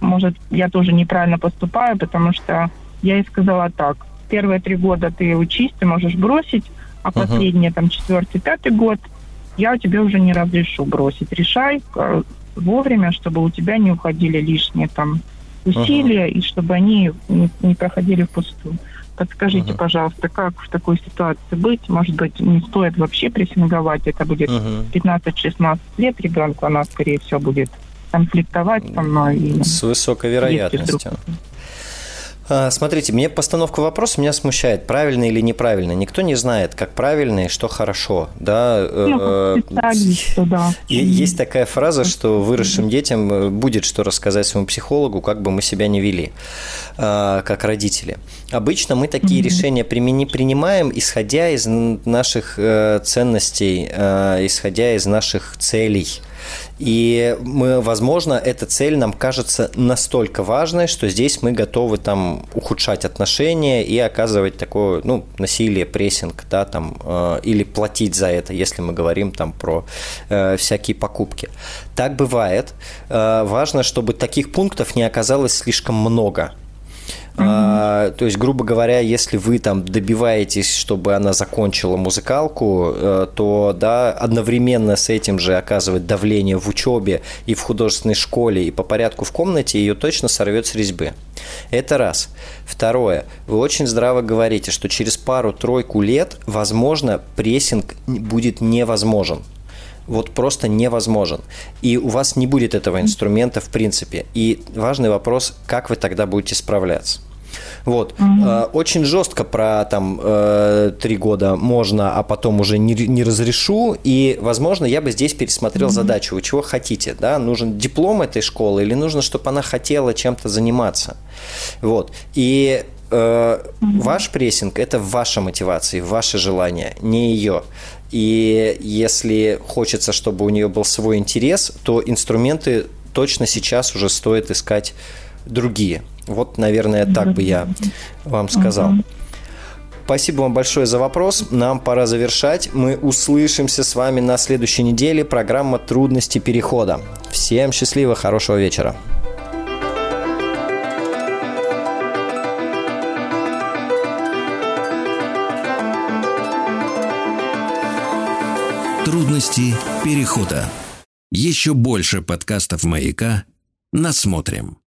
Может, я тоже неправильно поступаю, потому что я ей сказала так. Первые три года ты учись, ты можешь бросить, а uh-huh. последние там четвертый, пятый год я тебе уже не разрешу бросить. Решай э, вовремя, чтобы у тебя не уходили лишние там усилия uh-huh. и чтобы они не, не проходили впустую. Подскажите, uh-huh. пожалуйста, как в такой ситуации быть? Может быть, не стоит вообще прессинговать? Это будет uh-huh. 15-16 лет ребенку, она, скорее всего, будет конфликтовать со мной. И С высокой вероятностью. Смотрите, мне постановка вопроса меня смущает, правильно или неправильно. Никто не знает, как правильно и что хорошо. Да? Ну, э, да. И есть такая фраза, что выросшим детям э, будет что рассказать своему психологу, как бы мы себя не вели, а, как родители. Обычно мы такие решения принимаем, исходя из наших э, ценностей, исходя из наших целей. И мы, возможно, эта цель нам кажется настолько важной, что здесь мы готовы там ухудшать отношения и оказывать такое, ну, насилие, прессинг, да, там, э, или платить за это, если мы говорим там про э, всякие покупки. Так бывает. Э, важно, чтобы таких пунктов не оказалось слишком много. А, то есть, грубо говоря, если вы там добиваетесь, чтобы она закончила музыкалку, э, то да, одновременно с этим же оказывать давление в учебе и в художественной школе, и по порядку в комнате, ее точно сорвет с резьбы. Это раз. Второе. Вы очень здраво говорите, что через пару-тройку лет, возможно, прессинг будет невозможен вот просто невозможен. И у вас не будет этого инструмента в принципе. И важный вопрос, как вы тогда будете справляться. Вот. Угу. Очень жестко про там э, три года можно, а потом уже не, не разрешу. И, возможно, я бы здесь пересмотрел угу. задачу. Вы чего хотите? Да? Нужен диплом этой школы или нужно, чтобы она хотела чем-то заниматься? Вот. И э, угу. ваш прессинг – это ваша мотивация, ваше желание, не ее. И если хочется, чтобы у нее был свой интерес, то инструменты точно сейчас уже стоит искать другие. Вот, наверное, так бы я вам сказал. Спасибо вам большое за вопрос. Нам пора завершать. Мы услышимся с вами на следующей неделе. Программа «Трудности перехода». Всем счастливо, хорошего вечера. Трудности перехода. Еще больше подкастов «Маяка» насмотрим.